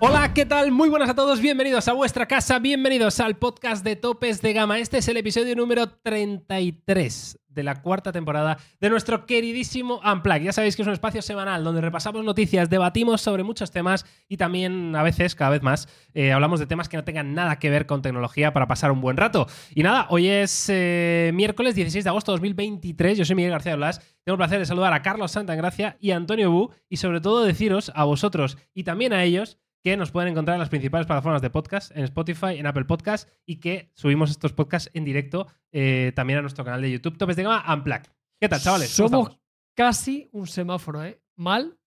Hola, ¿qué tal? Muy buenas a todos, bienvenidos a vuestra casa, bienvenidos al podcast de Topes de Gama. Este es el episodio número 33 de la cuarta temporada de nuestro queridísimo Unplug. Ya sabéis que es un espacio semanal donde repasamos noticias, debatimos sobre muchos temas y también a veces, cada vez más, eh, hablamos de temas que no tengan nada que ver con tecnología para pasar un buen rato. Y nada, hoy es eh, miércoles 16 de agosto de 2023, yo soy Miguel García Blas, tengo el placer de saludar a Carlos Santagracia y Antonio Bu y sobre todo deciros a vosotros y también a ellos que nos pueden encontrar en las principales plataformas de podcast, en Spotify, en Apple Podcast y que subimos estos podcasts en directo eh, también a nuestro canal de YouTube, Topes de Gama Unplugged. ¿Qué tal, chavales? ¿Cómo Somos casi un semáforo, ¿eh? Mal,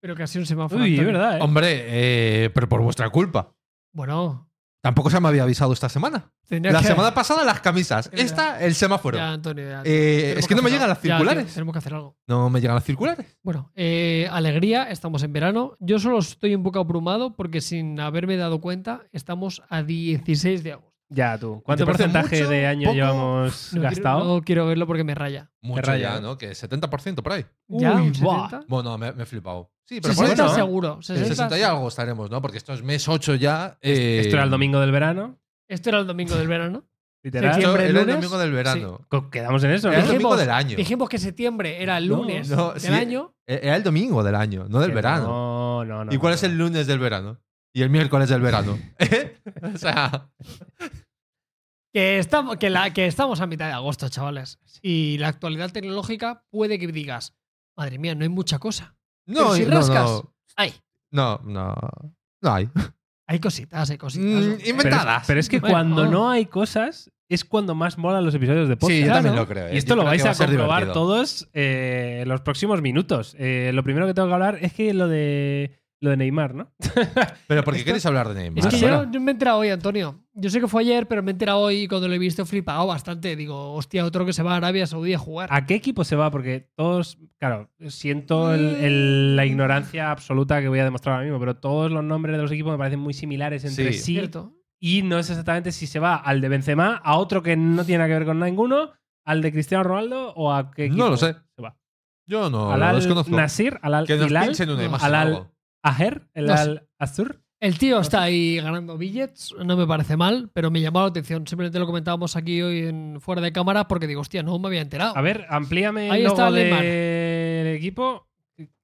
pero casi un semáforo. Uy, es verdad, ¿eh? Hombre, eh, pero por vuestra culpa. Bueno, Tampoco se me había avisado esta semana. tendría La que... semana pasada las camisas. Es. Esta, el semáforo. Ya, Antonio, ya. Eh, es que no me llegan las Ya, circulares. tío, tenemos que hacer algo. No me llegan las circulares. Bueno, eh, alegría, estamos en verano. Yo solo estoy un poco abrumado porque sin haberme dado cuenta, estamos a 16 de agosto. Ya, tú. ¿Cuánto ¿Te parece porcentaje mucho? de año ¿Poco? llevamos No gastado? Quiero, no quiero verlo porque me raya. Mucho raya, ya. ¿no? Que 70% por ahí. ¿Ya? Uy, ¿Un buah. 70? Bueno, me, me he flipado. Sí, pero por ahí 60 no. seguro. En 60, 60 y algo estaremos, ¿no? Porque esto es mes 8 ya. eh, Esto era el domingo del verano, Esto era el domingo del verano. literal. Septiembre, era el lunes. domingo del verano. Quedamos en eso, Era el ¿no? Dijimos- domingo del año. Dijimos que septiembre era el lunes no, del sí. año. Eh, Era el domingo del año, no del Que verano. No, no, no. ¿Y cuál no, es el lunes del verano? Y el miércoles del verano. ¿Eh? O sea, Que estamos, que, la, que estamos a mitad de agosto, chavales. Y la actualidad tecnológica puede que digas, madre mía, no hay mucha cosa. no, Pero si no, rascas, no, hay. no, no, no hay. Hay cositas, hay cositas. Mm, ¿no? Pero es, inventadas. pero es que Bueno, cuando no hay cosas, es cuando más molan los episodios de podcast. Sí, yo también lo creo. ¿eh? Y esto Yo lo vais a comprobar divertido. todos eh, en los próximos minutos. Eh, lo primero que tengo que hablar es que lo de lo de Neymar, ¿no? Pero ¿por qué Esto- queréis hablar de Neymar? Es que yo, yo me he enterado hoy, Antonio. Yo sé que fue ayer, pero me he enterado hoy y cuando lo he visto he flipado bastante. Digo, hostia, otro que se va a Arabia Saudí a jugar. ¿A qué equipo se va? Porque todos, claro, siento el- el- la ignorancia absoluta que voy a demostrar ahora mismo, pero todos los nombres de los equipos me parecen muy similares entre Sí. sí. ¿Cierto? Y no sé exactamente si se va al de Benzema, a otro que no tiene nada que ver con ninguno, al de Cristiano Ronaldo o a qué equipo No lo sé. se va. Yo no, al lo Al desconozco. Nasir, al Al que nos Hilal, pinchen una no, imagen al Al-. Aher, el No. Al Azur. El tío está ahí ganando billets, no me parece mal, pero me llamó la atención. Simplemente lo comentábamos aquí hoy en fuera de cámara porque digo, hostia, no me había enterado. A ver, amplíame Ahí el está logo Neymar. del equipo.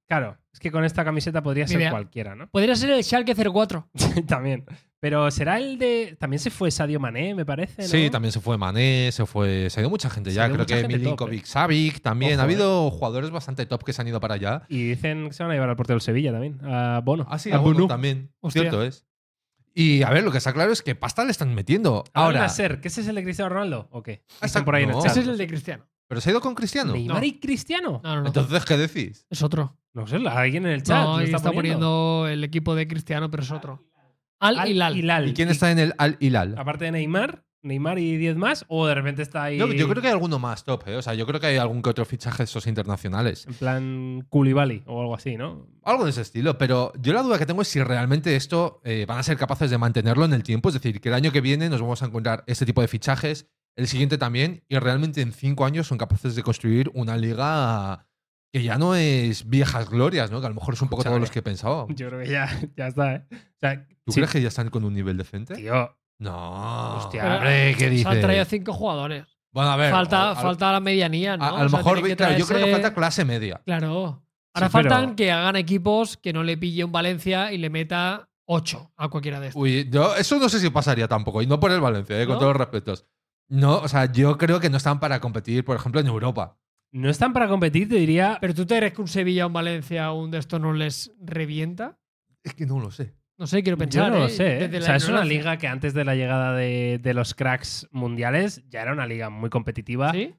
Claro, es que con esta camiseta podría Ni ser idea. cualquiera, ¿no? Podría ser el Schalke 04. también. Pero será el de. También se fue Sadio Mané, me parece. ¿no? Sí, también se fue Mané, se fue. Se ha ido mucha gente ya. Creo que Milinkovic Savic también. Ojo, ha habido jugadores bastante top que se han ido para allá. Y dicen que se van a llevar al portero del Sevilla también, a Bono. Ah, sí, a a Bono también. Hostia. Cierto es. Y a ver, lo que está claro es que pasta le están metiendo. Ahora, Ahora, ser, ¿qué ese es el de Cristiano Ronaldo? ¿O qué? Ah, Están por ahí en el chat. Ese es el de Cristiano. ¿pero se ha ido con Cristiano? ¿Neymar No. y Cristiano? No, no, no. Entonces, ¿qué decís? es otro. No sé, alguien en el chat. No, lo ahí está, está, poniendo. poniendo el equipo de Cristiano, pero es otro. Al, Al Hilal. Hilal. ¿Y quién está en el Al Hilal? Aparte de Neymar, Neymar y 10 más, o de repente está ahí. Yo, yo creo que hay alguno más top, ¿eh? O sea, yo creo que hay algún que otro fichaje de esos internacionales. En plan Koulibaly o algo así, ¿no? Algo de ese estilo, pero yo la duda que tengo es si realmente esto eh, van a ser capaces de mantenerlo en el tiempo. Es decir, que el año que viene nos vamos a encontrar este tipo de fichajes, el siguiente también, y realmente en cinco años son capaces de construir una liga que ya no es viejas glorias, ¿no? Que a lo mejor es un poco Escúchame. todos los que pensábamos. Yo creo que ya, ya está, ¿eh? O sea, ¿Tú sí, crees que ya están con un nivel decente? Tío, No. Hostia, hombre, ¿qué Se dices? han traído cinco jugadores. Bueno, a ver. falta, a- a- falta la medianía, ¿no? a, a O lo sea, mejor, claro, yo creo que falta clase media. Claro. Ahora Sí, pero- faltan que hagan equipos que no le pille un Valencia y le meta 8 a cualquiera de estos. Uy, yo, eso no sé si pasaría tampoco, y no por el Valencia, eh, con todos los respetos. No, o sea, yo creo que no están para competir, por ejemplo, en Europa. No están para competir, te diría. ¿Pero tú te crees que un Sevilla o un Valencia o un de estos no les revienta? Es que no lo sé. No sé, quiero pensar. Yo no lo ¿eh? sé. ¿eh? O la sea, es una liga que antes de la llegada de, de los cracks mundiales ya era una liga muy competitiva. ¿Sí?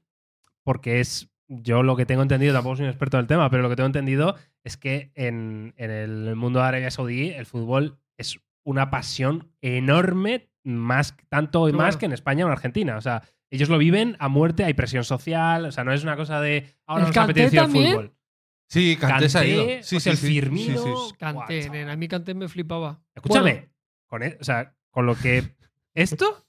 Porque es. Yo lo que tengo entendido, tampoco soy un experto en el tema, pero lo que tengo entendido es que en, en el mundo de Arabia Saudí el fútbol es una pasión enorme, más, tanto y más que en España o en Argentina. O sea, ellos lo viven a muerte, hay presión social, o sea, no es una cosa de ahora ¿El nos Kanté apetece el también? fútbol. Sí, Kanté, se ha ido. Sí, o sea, sí, el sí, Firmino. sí, sí. Canté, nena. A mí Canté me flipaba. Escúchame, Bueno, con, e- o sea, con lo que. Esto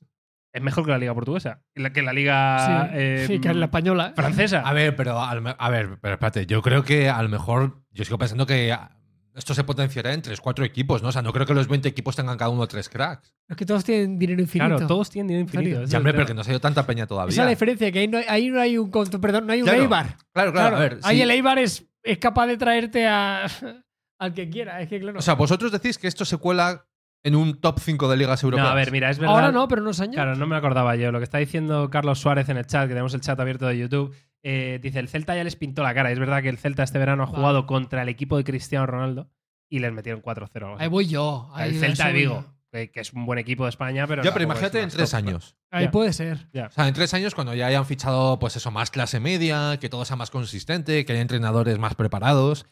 es mejor que la liga portuguesa, que la, liga sí, eh, sí, que es la española. ¿eh? francesa. A ver, pero a ver, pero espérate, yo creo que a lo mejor yo sigo pensando que esto se potenciará en 3, 4 equipos, ¿no? O sea, no creo que los 20 equipos tengan cada uno 3 cracks. Es que todos tienen dinero infinito. Claro, todos tienen dinero infinito. Ya, hombre, pero que no se ha ido tanta peña todavía. Esa es la diferencia, que ahí no, hay- ahí no hay un conto, perdón, no hay un Claro. Eibar. Claro, claro, a ver. ahí sí. el Eibar es, es capaz de traerte a, al que quiera. Es que claro. O sea, vosotros decís que esto se cuela en un top 5 de ligas No, europeas. a ver, mira, es verdad. Ahora no, pero unos años. Claro, no me acordaba yo. Lo que está diciendo Carlos Suárez en el chat, que tenemos el chat abierto de YouTube, eh, dice, el Celta ya les pintó la cara. Es verdad que el Celta este verano ha jugado contra el equipo de Cristiano Ronaldo y les metieron 4-0. o algo así. Ahí voy yo. Ahí, el Celta de Vigo, que, que es un buen equipo de España, pero... Ya, pero imagínate en más 3 top, años. Ahí Ya. puede ser. Ya. O sea, en 3 años, cuando ya hayan fichado, pues eso, más clase media, que todo sea más consistente, que haya entrenadores más preparados.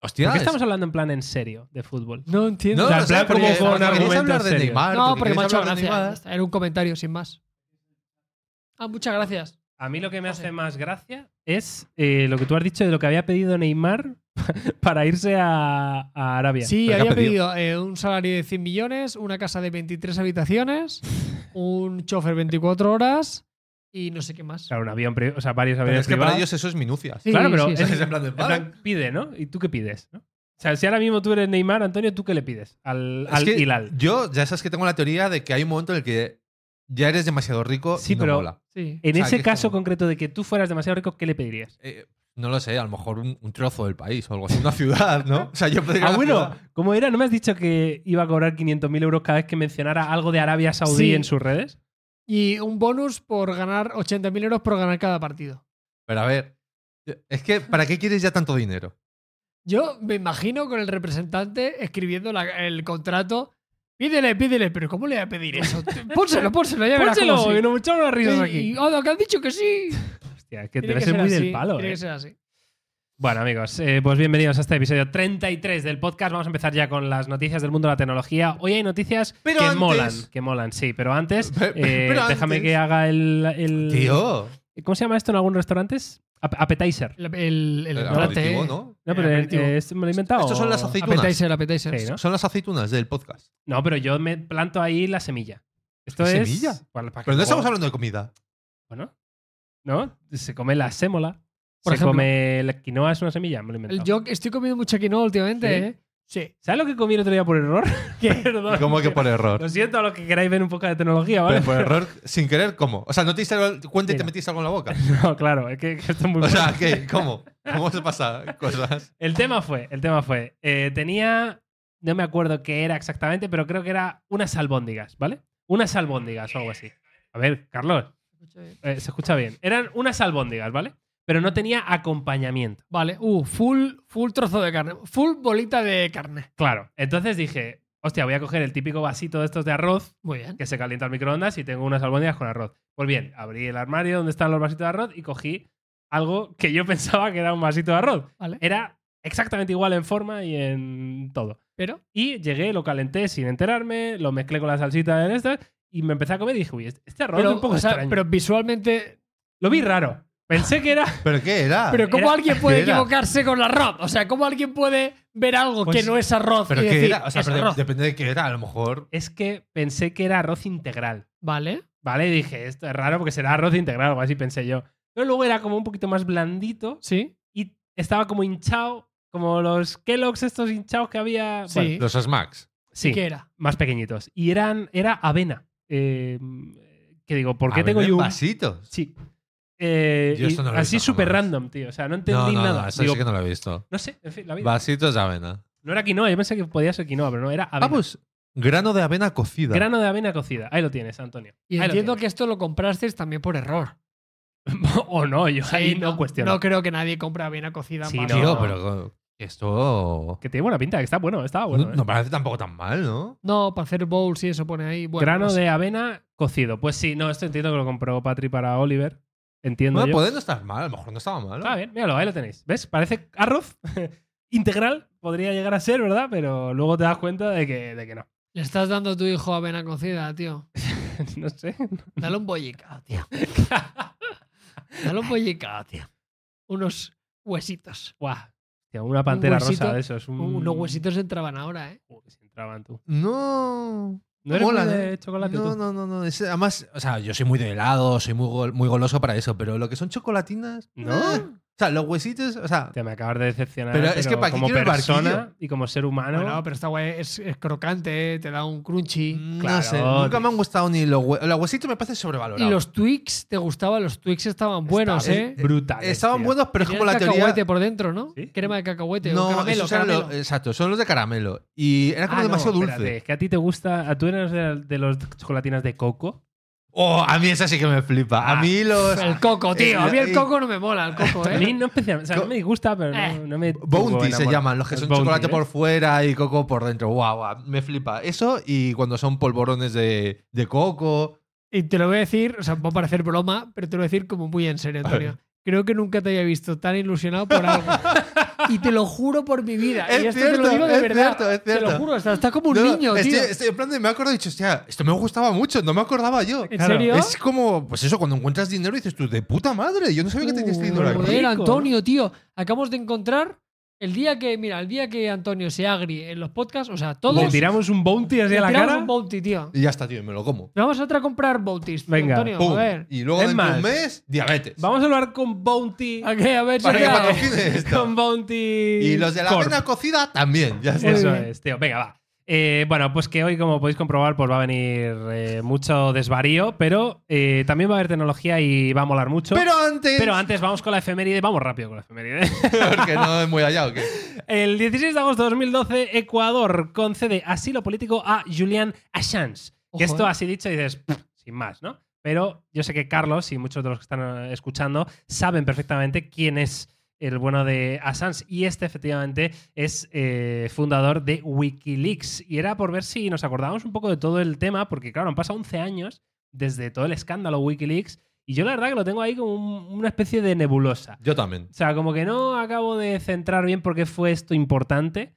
Hostia. ¿Por qué es- estamos hablando en plan en serio de fútbol? No entiendo. No, O sea, en no sé, plan porque- como con argumentos hablar de. Neymar. No, porque me ha hecho gracia. Era un comentario, sin más. Ah, muchas gracias. A mí lo que me hace más gracia es eh, lo que tú has dicho de lo que había pedido Neymar para irse a, a Arabia. Sí, ¿Pero había ha pedido? pedido eh, un salario de 100 millones, una casa de 23 habitaciones, un chofer 24 horas y no sé qué más. Claro, un avión, o sea, varios Pero aviones es que para ellos eso es minucias. Sí, claro, pero sí, sí. es- en plan de, En plan, pide, ¿no? ¿Y tú qué pides? ¿no? O sea, si ahora mismo tú eres Neymar, Antonio, ¿tú qué le pides al, Es al que Hilal? Yo ya sabes que tengo la teoría de que hay un momento en el que ya eres demasiado rico Sí, y no pero- mola. Sí. En o sea, ese caso como- concreto de que tú fueras demasiado rico, ¿qué le pedirías? Eh, no lo sé, a lo mejor un, un trozo del país o algo así, una ciudad, ¿no? O sea, yo pediría Ah, bueno, ciudad. ¿cómo era? ¿No me has dicho que iba a cobrar 500.000 euros cada vez que mencionara algo de Arabia Saudí Sí. en sus redes? Y un bonus por ganar 80.000 euros por ganar cada partido. Pero a ver, es que ¿para qué quieres ya tanto dinero? Yo me imagino con el representante escribiendo la- el contrato. Pídele, pídele, pero ¿cómo le voy a pedir eso? Pónselo, pónselo, ya verás cómo Pónselo, sí. que nos echamos las risas aquí. y, "Anda, que han dicho que sí. Hostia, es que Tiene debe que ser muy así, del palo, Tiene ¿eh? que ser así. Bueno, amigos, eh, pues bienvenidos a este episodio 33 del podcast. Vamos a empezar ya con las noticias del mundo de la tecnología. Hoy hay noticias Pero que antes- molan, que molan, sí, pero antes, eh, pero déjame antes- que haga el, el- Tío, ¿Cómo se llama esto en algunos restaurantes? Ap- appetizer. El, el, el el restaurante, aperitivo, eh. ¿no? No, pero El el- aperitivo. eh, ¿esto ¿me lo he inventado? Estos son las aceitunas. Appetizer, appetizer. Sí, ¿no? Son las aceitunas del podcast. No, pero yo me planto ahí la semilla. Esto ¿Qué es. semilla? Para- para que Pero no estamos hablando de comida. Bueno, ¿no? Se come la sémola. Por se ejemplo. come la quinoa, es una semilla. Me lo he inventado. Yo estoy comiendo mucha quinoa últimamente, ¿Sí? ¿eh? Sí. ¿Sabes lo que comí el otro día por error? Perdón. ¿Cómo que por error? Lo siento a los que queráis ver un poco de tecnología, ¿vale? Pero por error, sin querer, ¿cómo? O sea, ¿no te diste cuenta y Mira. te metiste algo en la boca? No, claro, es que, que esto es muy O sea, bueno. ¿qué? ¿Cómo? ¿Cómo se pasa cosas? El tema fue, el tema fue, eh, tenía, no me acuerdo qué era exactamente, pero creo que era unas albóndigas, ¿vale? Unas albóndigas o algo así. A ver, Carlos, eh, se escucha bien. Eran unas albóndigas, ¿vale? Pero no tenía acompañamiento. Vale, uh, full, full trozo de carne. Full bolita de carne. Claro. Entonces dije, hostia, voy a coger el típico vasito de estos de arroz Muy bien. que se calienta al microondas y tengo unas albóndigas con arroz. Pues bien, abrí el armario donde están los vasitos de arroz y cogí algo que yo pensaba que era un vasito de arroz. Vale. Era exactamente igual en forma y en todo. Pero, Y llegué, lo calenté sin enterarme, lo mezclé con la salsita en esta y me empecé a comer y dije, uy, este este arroz pero, es un poco o sea, extraño. pero visualmente. Lo vi raro. Pensé que era... ¿Pero qué era? Pero ¿cómo era- alguien puede equivocarse con el arroz? O sea, ¿cómo alguien puede ver algo Pues- que no es arroz ¿Pero y qué decir, era? O sea, pero de- arroz? depende de qué era. A lo mejor. Es que pensé que era arroz integral. Vale. ¿Vale? Y dije, esto es raro porque será arroz integral o algo así pensé yo. Pero luego era como un poquito más blandito Sí. y estaba como hinchado, como los Kellogg's estos hinchados que había. Sí. Bueno, Los smacks. sí, ¿Qué era? más pequeñitos. Y eran, era avena. Eh, que digo, ¿por qué tengo yo un. vasitos. Sí. Eh, Yo esto no lo he así visto súper jamás. random, tío. O sea, no entendí No, no, nada. no, eso Digo, sí que no lo he visto. no sé, en fin, la vida. Vasitos de avena. No era quinoa, yo pensé que podía ser quinoa, pero no, era avena. Ah, pues grano de avena cocida. Grano de avena cocida. Ahí lo tienes, Antonio. Y Ahí lo entiendo que esto lo compraste también por error. o no, yo ahí Sí, no, cuestiono. No creo que nadie compre avena cocida. Sí, más. no. Tío, pero esto. Que tiene buena pinta, que está bueno, estaba bueno. no, ¿eh? no parece tampoco tan mal, ¿no? No, para hacer bowls y eso pone ahí. Bueno, Grano pues, de avena cocido. Pues sí, no, esto entiendo que lo compró Patri para Oliver. Entiendo Bueno, yo. puede no estar mal, a lo mejor no estaba mal. Está bien, míralo, ahí lo tenéis. ¿Ves? Parece arroz integral, podría llegar a ser, ¿verdad? Pero luego te das cuenta de que, de que no. Le estás dando a tu hijo avena cocida, tío. no sé. Dale un bollicao, tío. Dale un bollicao, tío. Unos huesitos. Guau. Hostia, una pantera huesito- rosa de eso. Es un... Unos huesitos entraban ahora, ¿eh? Uy, si entraban tú. No. ¿No eres Mola, muy de ¿eh? chocolate No, tú? no, no, no. Es- además, o sea, yo soy muy de helado, soy muy, gol- muy goloso para eso, pero lo que son chocolatinas. ¿No? Eh, sea, los huesitos, o sea, Te me acabas de decepcionar. Pero es que ¿para como persona barquillo? y como ser humano. Bueno, pero esta guay es, es crocante, te da un crunchy. no claro, sé, nunca tío. me han gustado ni los huesitos. Los huesitos me parecen sobrevalorados. Y los Twix, ¿te gustaban? Los Twix estaban buenos, Está- ¿eh? brutales. Estaban tío. buenos, pero es como la cacahuete teoría. por dentro, ¿no? ¿Sí? Crema de cacahuete o No, caramelo, esos eran caramelo. los- exacto, son los de caramelo. Y era como Ah, no, demasiado dulce. espérate, es que a ti te gusta. ¿a ¿Tú eres de, de los chocolatinas de coco? Oh, a mí esa sí que me flipa. Ah, a mí los. El coco, tío. A mí el Eh, coco no me mola, el coco, A mí ¿eh? no especialmente. O sea, no me disgusta, pero no, Eh. no me. Bounty se llaman, los que son Bounty, chocolate ¿ves? por fuera y coco por dentro. Guau, guau, me flipa. Eso y cuando son polvorones de, de coco. Y te lo voy a decir, o sea, va a parecer broma, pero te lo voy a decir como muy en serio, Antonio. Creo que nunca te había visto tan ilusionado por algo. y te lo juro por mi vida. Es y esto te lo cierto, digo de es verdad. cierto, es Te lo cierto. juro, está, está como un No, niño, estoy, tío. estoy en plan de me acuerdo y dicho, hostia, esto me gustaba mucho, no me acordaba yo. ¿En Claro, serio? Es como, pues eso, cuando encuentras dinero dices tú, de puta madre, yo no sabía que tenías este dinero aquí. Antonio, tío. Acabamos de encontrar el día que, mira, el día que Antonio se agrie en los podcasts, o sea, todos. Le tiramos un bounty así a la cara. un bounty, tío. Y ya está, tío, y me lo como. Vamos a otra a comprar bounties. tío, Venga. Antonio, Pum. a ver. Y luego Es dentro de más, un mes, diabetes. Vamos a hablar con Bounty. ¿A qué? A ver, Para que patrocine esto. Con Bounty. Y los de la Corp. avena cocida también. Ya está. Eso es, tío. Venga, va. Eh, bueno, pues que hoy, como podéis comprobar, pues va a venir eh, mucho desvarío, pero eh, también va a haber tecnología y va a molar mucho. Pero antes. Pero antes vamos con la efeméride. Vamos rápido con la efeméride. porque no es muy allá o qué. El 16 de agosto de 2012, Ecuador concede asilo político a Julian Assange. Ojo, que esto así dicho y dices, "Pff, sin más, ¿no? Pero yo sé que Carlos y muchos de los que están escuchando saben perfectamente quién es el bueno de Assange. Y este, efectivamente, es eh, fundador de Wikileaks. Y era por ver si nos acordábamos un poco de todo el tema, porque, claro, han pasado 11 años desde todo el escándalo Wikileaks. Y yo, la verdad, que lo tengo ahí como un- una especie de nebulosa. Yo también. O sea, como que no acabo de centrar bien por qué fue esto importante.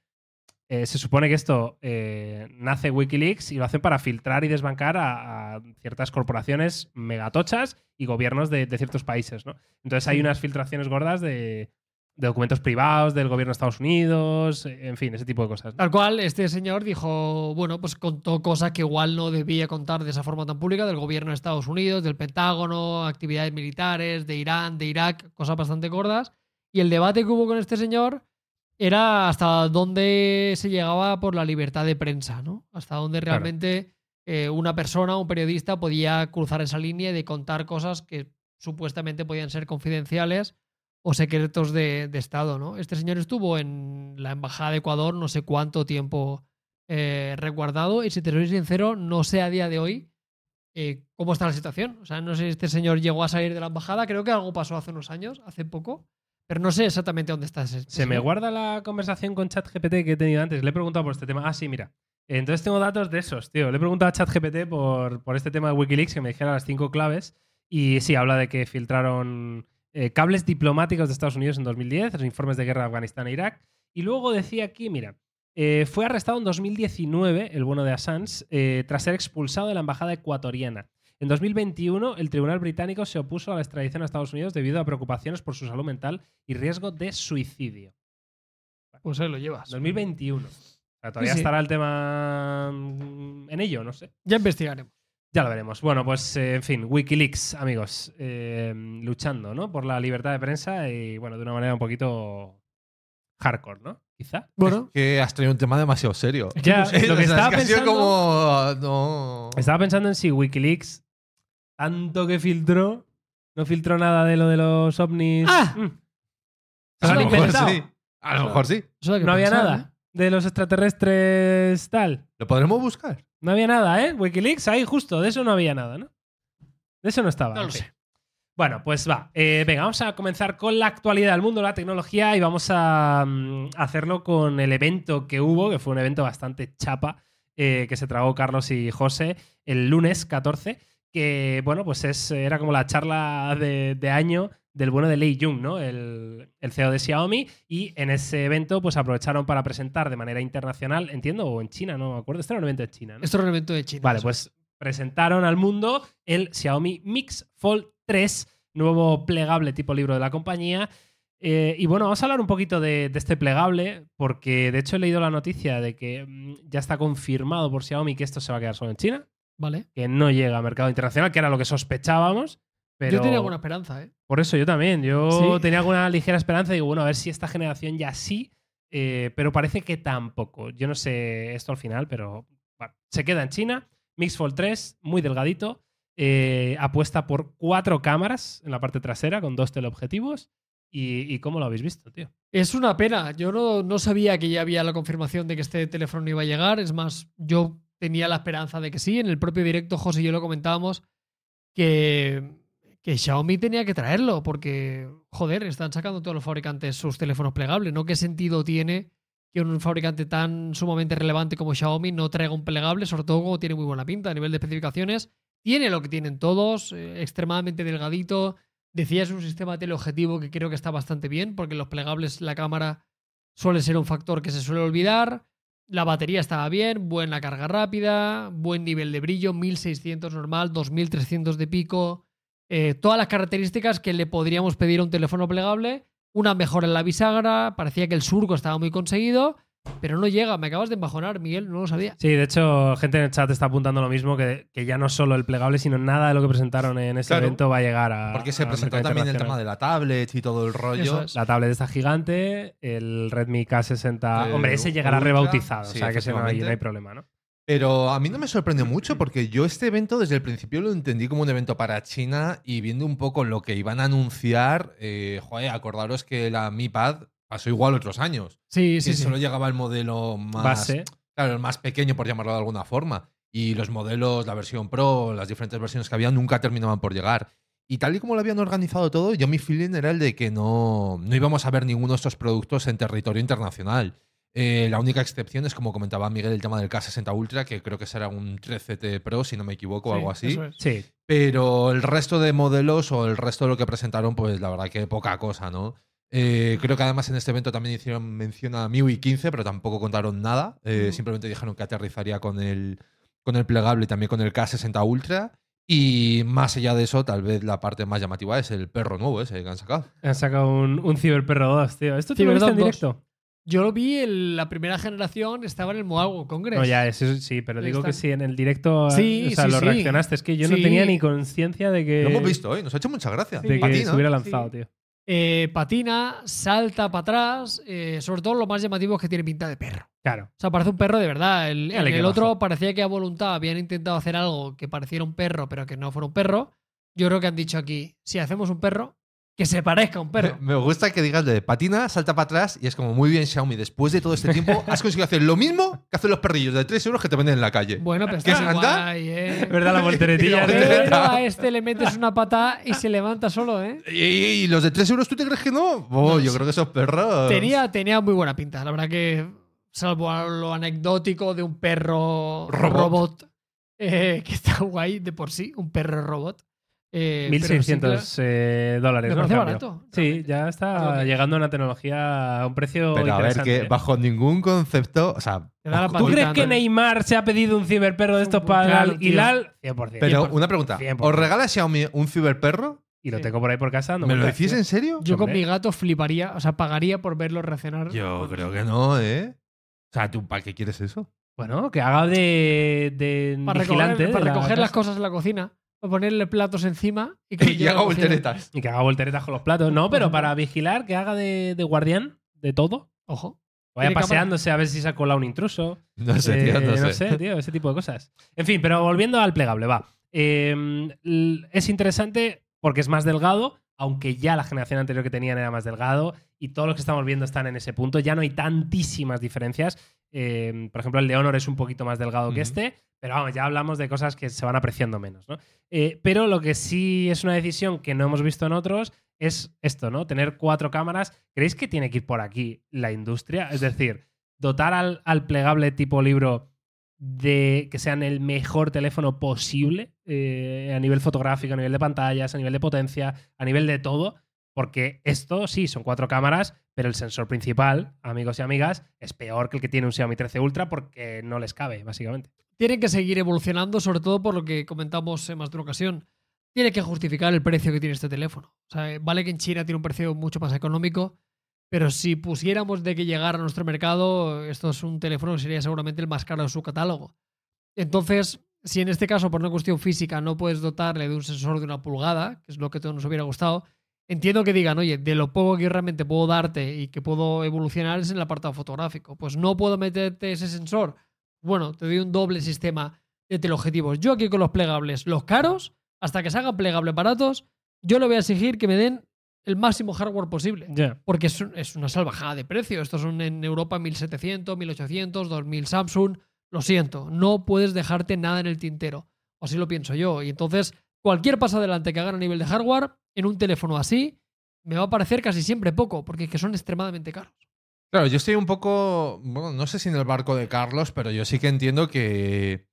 Eh, se supone que esto eh, nace Wikileaks y lo hacen para filtrar y desbancar a, a ciertas corporaciones megatochas y gobiernos de, de ciertos países, ¿no? Entonces hay unas filtraciones gordas de, de documentos privados del gobierno de Estados Unidos, en fin, ese tipo de cosas. ¿no? Tal cual, este señor dijo, bueno, pues contó cosas que igual no debía contar de esa forma tan pública, del gobierno de Estados Unidos, del Pentágono, actividades militares, de Irán, de Irak, cosas bastante gordas. Y el debate que hubo con este señor era hasta dónde se llegaba por la libertad de prensa, ¿no? Hasta dónde Claro. realmente eh, una persona, un periodista, podía cruzar esa línea de contar cosas que supuestamente podían ser confidenciales o secretos de, de Estado, ¿no? Este señor estuvo en la Embajada de Ecuador no sé cuánto tiempo eh, resguardado y si te soy sincero, no sé a día de hoy eh, cómo está la situación. O sea, no sé si este señor llegó a salir de la embajada, creo que algo pasó hace unos años, hace poco, pero no sé exactamente dónde está ese. Se me guarda la conversación con ChatGPT que he tenido antes. Le he preguntado por este tema. Ah, sí, mira. Entonces tengo datos de esos, tío. Le he preguntado a ChatGPT por, por este tema de Wikileaks que me dijera las cinco claves. Y sí, habla de que filtraron eh, cables diplomáticos de Estados Unidos en 2010, los informes de guerra de Afganistán e Irak. Y luego decía aquí, mira, eh, fue arrestado en 2019, el bueno de Assange, eh, tras ser expulsado de la embajada ecuatoriana. En 2021, el Tribunal Británico se opuso a la extradición a Estados Unidos debido a preocupaciones por su salud mental y riesgo de suicidio. Pues ahí lo llevas. 2021. O sea, todavía Sí, sí. estará el tema mm, en ello, no sé. Ya investigaremos. Ya lo veremos. Bueno, pues eh, en fin, Wikileaks, amigos, eh, luchando, ¿no? Por la libertad de prensa y, bueno, de una manera un poquito hardcore, ¿no? Quizá. Bueno, Que has traído un tema demasiado serio. Ya, lo que estaba es pensando- como. No. Estaba pensando en si Wikileaks, tanto que filtró, no filtró nada de lo de los ovnis. ¡Ah! Mm. A ¿Se lo han inventado? sí. A lo mejor sí. eso hay que No había pensar, nada ¿eh? de los extraterrestres tal. Lo podremos buscar. No había nada, ¿eh? Wikileaks, ahí justo, de eso no había nada, ¿no? De eso no estaba. No lo fin. sé. Bueno, pues va. Eh, venga, vamos a comenzar con la actualidad del mundo de la tecnología y vamos a mm, hacerlo con el evento que hubo, que fue un evento bastante chapa, eh, que se tragó Carlos y José el lunes 14, que, bueno, pues es, era como la charla de, de año del bueno de Lei Jung, ¿no? El, el CEO de Xiaomi, y en ese evento pues aprovecharon para presentar de manera internacional, entiendo, o en China, no me acuerdo, este era un evento de China, ¿no? Esto es un evento de China. Vale, eso pues presentaron al mundo el Xiaomi Mix Fold 3, nuevo plegable tipo libro de la compañía. Eh, y bueno, vamos a hablar un poquito de, de este plegable, porque de hecho he leído la noticia de que mm, ya está confirmado por Xiaomi que esto se va a quedar solo en China, Vale. que no llega a mercado internacional, que era lo que sospechábamos, Pero Yo tenía alguna esperanza, ¿eh? Por eso yo también. Yo Sí. tenía alguna ligera esperanza y digo, bueno, a ver si esta generación ya sí, eh, pero parece que tampoco. Yo no sé esto al final, pero bueno, se queda en China. Mix Fold 3, muy delgadito. eh, apuesta por cuatro cámaras en la parte trasera con dos teleobjetivos. ¿Y, y cómo lo habéis visto, tío? Es una pena. Yo no, no sabía que ya había la confirmación de que este teléfono no iba a llegar. Es más, yo tenía la esperanza de que sí. En el propio directo, José y yo lo comentábamos, que, que Xiaomi tenía que traerlo, porque, joder, están sacando todos los fabricantes sus teléfonos plegables. ¿No qué sentido tiene que un fabricante tan sumamente relevante como Xiaomi no traiga un plegable, sobre todo como tiene muy buena pinta a nivel de especificaciones? Tiene lo que tienen todos, eh, extremadamente delgadito. Decías un sistema teleobjetivo que creo que está bastante bien, porque los plegables la cámara suele ser un factor que se suele olvidar. La batería estaba bien, buena carga rápida, buen nivel de brillo, 1600 normal, 2300 de pico. eh, todas las características que le podríamos pedir a un teléfono plegable. Una mejora en la bisagra, parecía que el surco estaba muy conseguido, pero no llega. Me acabas de embajonar, Miguel, no lo sabía. Sí, de hecho, gente en el chat está apuntando lo mismo, que, que ya no solo el plegable, sino nada de lo que presentaron en ese Claro. evento va a llegar a. Porque se presentó también el tema de la tablet y todo el rollo. Es. La tablet está gigante, el Redmi K60. Eh, Hombre, ese llegará Ultra, rebautizado, sí, o sea que hay, no hay problema, ¿no? Pero a mí no me sorprendió mucho porque yo este evento desde el principio lo entendí como un evento para China y viendo un poco lo que iban a anunciar, eh, joder, acordaros que la Mi Pad pasó igual otros años. Sí, sí, sí. solo llegaba el modelo más, Base. claro, el más pequeño por llamarlo de alguna forma. Y los modelos, la versión Pro, las diferentes versiones que había nunca terminaban por llegar. Y tal y como lo habían organizado todo, yo mi feeling era el de que no, no íbamos a ver ninguno de estos productos en territorio internacional. Eh, la única excepción es, como comentaba Miguel, el tema del K60 Ultra, que creo que será un 13T Pro, si no me equivoco, o Sí, algo así. es. Sí. Pero el resto de modelos o el resto de lo que presentaron, pues la verdad que poca cosa, ¿no? Eh, creo que además en este evento también hicieron mención a MIUI 15, pero tampoco contaron nada. Eh. Simplemente dijeron que aterrizaría con el, con el plegable y también con el K60 Ultra. Y más allá de eso, tal vez la parte más llamativa es el perro nuevo ese que han sacado. Han sacado un, un Cyberperro 2, tío. ¿Esto tú lo viste en Cyberdog 2. directo? Yo lo vi en la primera generación, estaba en el Moago Congress. No, ya, eso sí, pero digo está. que sí, en el directo Sí, o sea, sí, lo sí. reaccionaste. Es que yo no tenía ni conciencia de que, Lo hemos visto hoy, nos ha hecho mucha gracia. de que Patina. se hubiera lanzado, Sí. tío. Eh, patina, salta para atrás, eh, sobre todo lo más llamativo es que tiene pinta de perro. Claro. O sea, parece un perro de verdad. El, que el otro parecía que a voluntad habían intentado hacer algo que pareciera un perro, pero que no fuera un perro. Yo creo que han dicho aquí, si hacemos un perro, que se parezca a un perro. Me gusta que digas de patina, salta para atrás y es como muy bien Xiaomi. Después de todo este tiempo has conseguido hacer lo mismo que hacen los perrillos de 3 euros que te venden en la calle. Bueno, pero ¿Qué está muy anda? guay, ¿eh? ¿Verdad? La volteretilla. Pero a este le metes una pata y se levanta solo, ¿eh? ¿Y, y los de 3 euros tú te crees que no? Oh, No, yo sí. creo que esos perros. Tenía, tenía muy buena pinta. La verdad que, salvo lo anecdótico de un perro Robot. robot, eh, que está guay de por sí, un perro robot. Eh, pero sí, 1.600 eh, dólares, Me ¿no? parece Cambio. barato, Sí, realmente. ya está llegando una tecnología a un precio Pero a ver, que ¿eh? bajo ningún concepto. O sea, ¿tú ¿Tú patita, crees que ¿no? Neymar se ha pedido un ciberperro de estos para Claro. Hilal? 100%. Pero 100%. una pregunta. 100%. ¿Os regala Xiaomi un ciberperro? Y lo Sí. tengo por ahí por casa. ¿Me lo decís en serio? Yo con mi gato fliparía, o sea, pagaría por verlo reaccionar. Yo creo que no, ¿eh? O sea, ¿tú para qué quieres eso? Bueno, que haga de, de Para vigilante. recoger, de para la recoger las cosas en la cocina, para ponerle platos encima y que y lleve a la hago cocina. volteretas. Y que haga volteretas con los platos. No, pero para vigilar, que haga de, de guardián de todo. Ojo. Vaya paseándose a ver si se ha colado un intruso. No sé, tío, Eh, no sé. tío, ese tipo de cosas. En fin, pero volviendo al plegable, va. Eh, es interesante porque es más delgado, aunque ya la generación anterior que tenían era más delgado y todos los que estamos viendo están en ese punto. Ya no hay tantísimas diferencias. Eh, por ejemplo, el de Honor es un poquito más delgado que este, pero vamos, ya hablamos de cosas que se van apreciando menos. ¿no? Eh, pero lo que sí es una decisión que no hemos visto en otros es esto, ¿no? Tener cuatro cámaras. ¿Creéis que tiene que ir por aquí la industria? Es decir, dotar al, al plegable tipo libro de que sean el mejor teléfono posible eh, a nivel fotográfico, a nivel de pantallas, a nivel de potencia, a nivel de todo. Porque esto sí, son cuatro cámaras, pero el sensor principal, amigos y amigas, es peor que el que tiene un Xiaomi 13 Ultra porque no les cabe, básicamente. Tienen que seguir evolucionando, sobre todo por lo que comentamos en más de una ocasión. Tiene que justificar el precio que tiene este teléfono. O sea, vale que en China tiene un precio mucho más económico, pero si pusiéramos de que llegara a nuestro mercado, esto es un teléfono que sería seguramente el más caro de su catálogo. Entonces, si en este caso, por una cuestión física, no puedes dotarle de un sensor de una pulgada, que es lo que a todos nos hubiera gustado, entiendo que digan, oye, de lo poco que realmente puedo darte y que puedo evolucionar es en el apartado fotográfico. Pues no puedo meterte ese sensor. Bueno, te doy un doble sistema de teleobjetivos. Yo aquí con los plegables, los caros, hasta que se hagan plegables baratos, yo le voy a exigir que me den el máximo hardware posible. Porque es, un- es una salvajada de precio. Estos son en Europa 1700, 1800, 2000 Samsung. Lo siento, no puedes dejarte nada en el tintero. O así lo pienso yo. Y entonces, cualquier paso adelante que hagan a nivel de hardware en un teléfono así, me va a parecer casi siempre poco, porque es que son extremadamente caros. Claro, yo estoy un poco, bueno, no sé si en el barco de Carlos, pero yo sí que entiendo que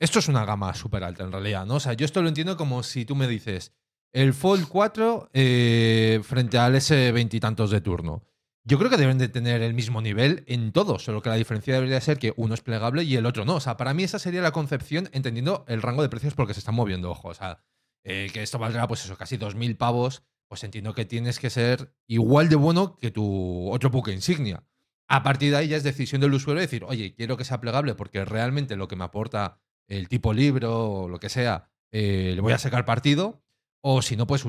esto es una gama súper alta en realidad, ¿no? O sea, yo esto lo entiendo como si tú me dices el Fold 4 eh, frente al S20 y tantos de turno. Yo creo que deben de tener el mismo nivel en todos, solo que la diferencia debería ser que uno es plegable y el otro no. O sea, para mí esa sería la concepción entendiendo el rango de precios porque se están moviendo, ojo. O sea, eh, que esto valdrá, pues eso, casi 2.000 pavos, pues entiendo que tienes que ser igual de bueno que tu otro buque insignia. A partir de ahí ya es decisión del usuario decir, oye, quiero que sea plegable porque realmente lo que me aporta el tipo libro o lo que sea, eh, le voy a sacar partido. O si no, pues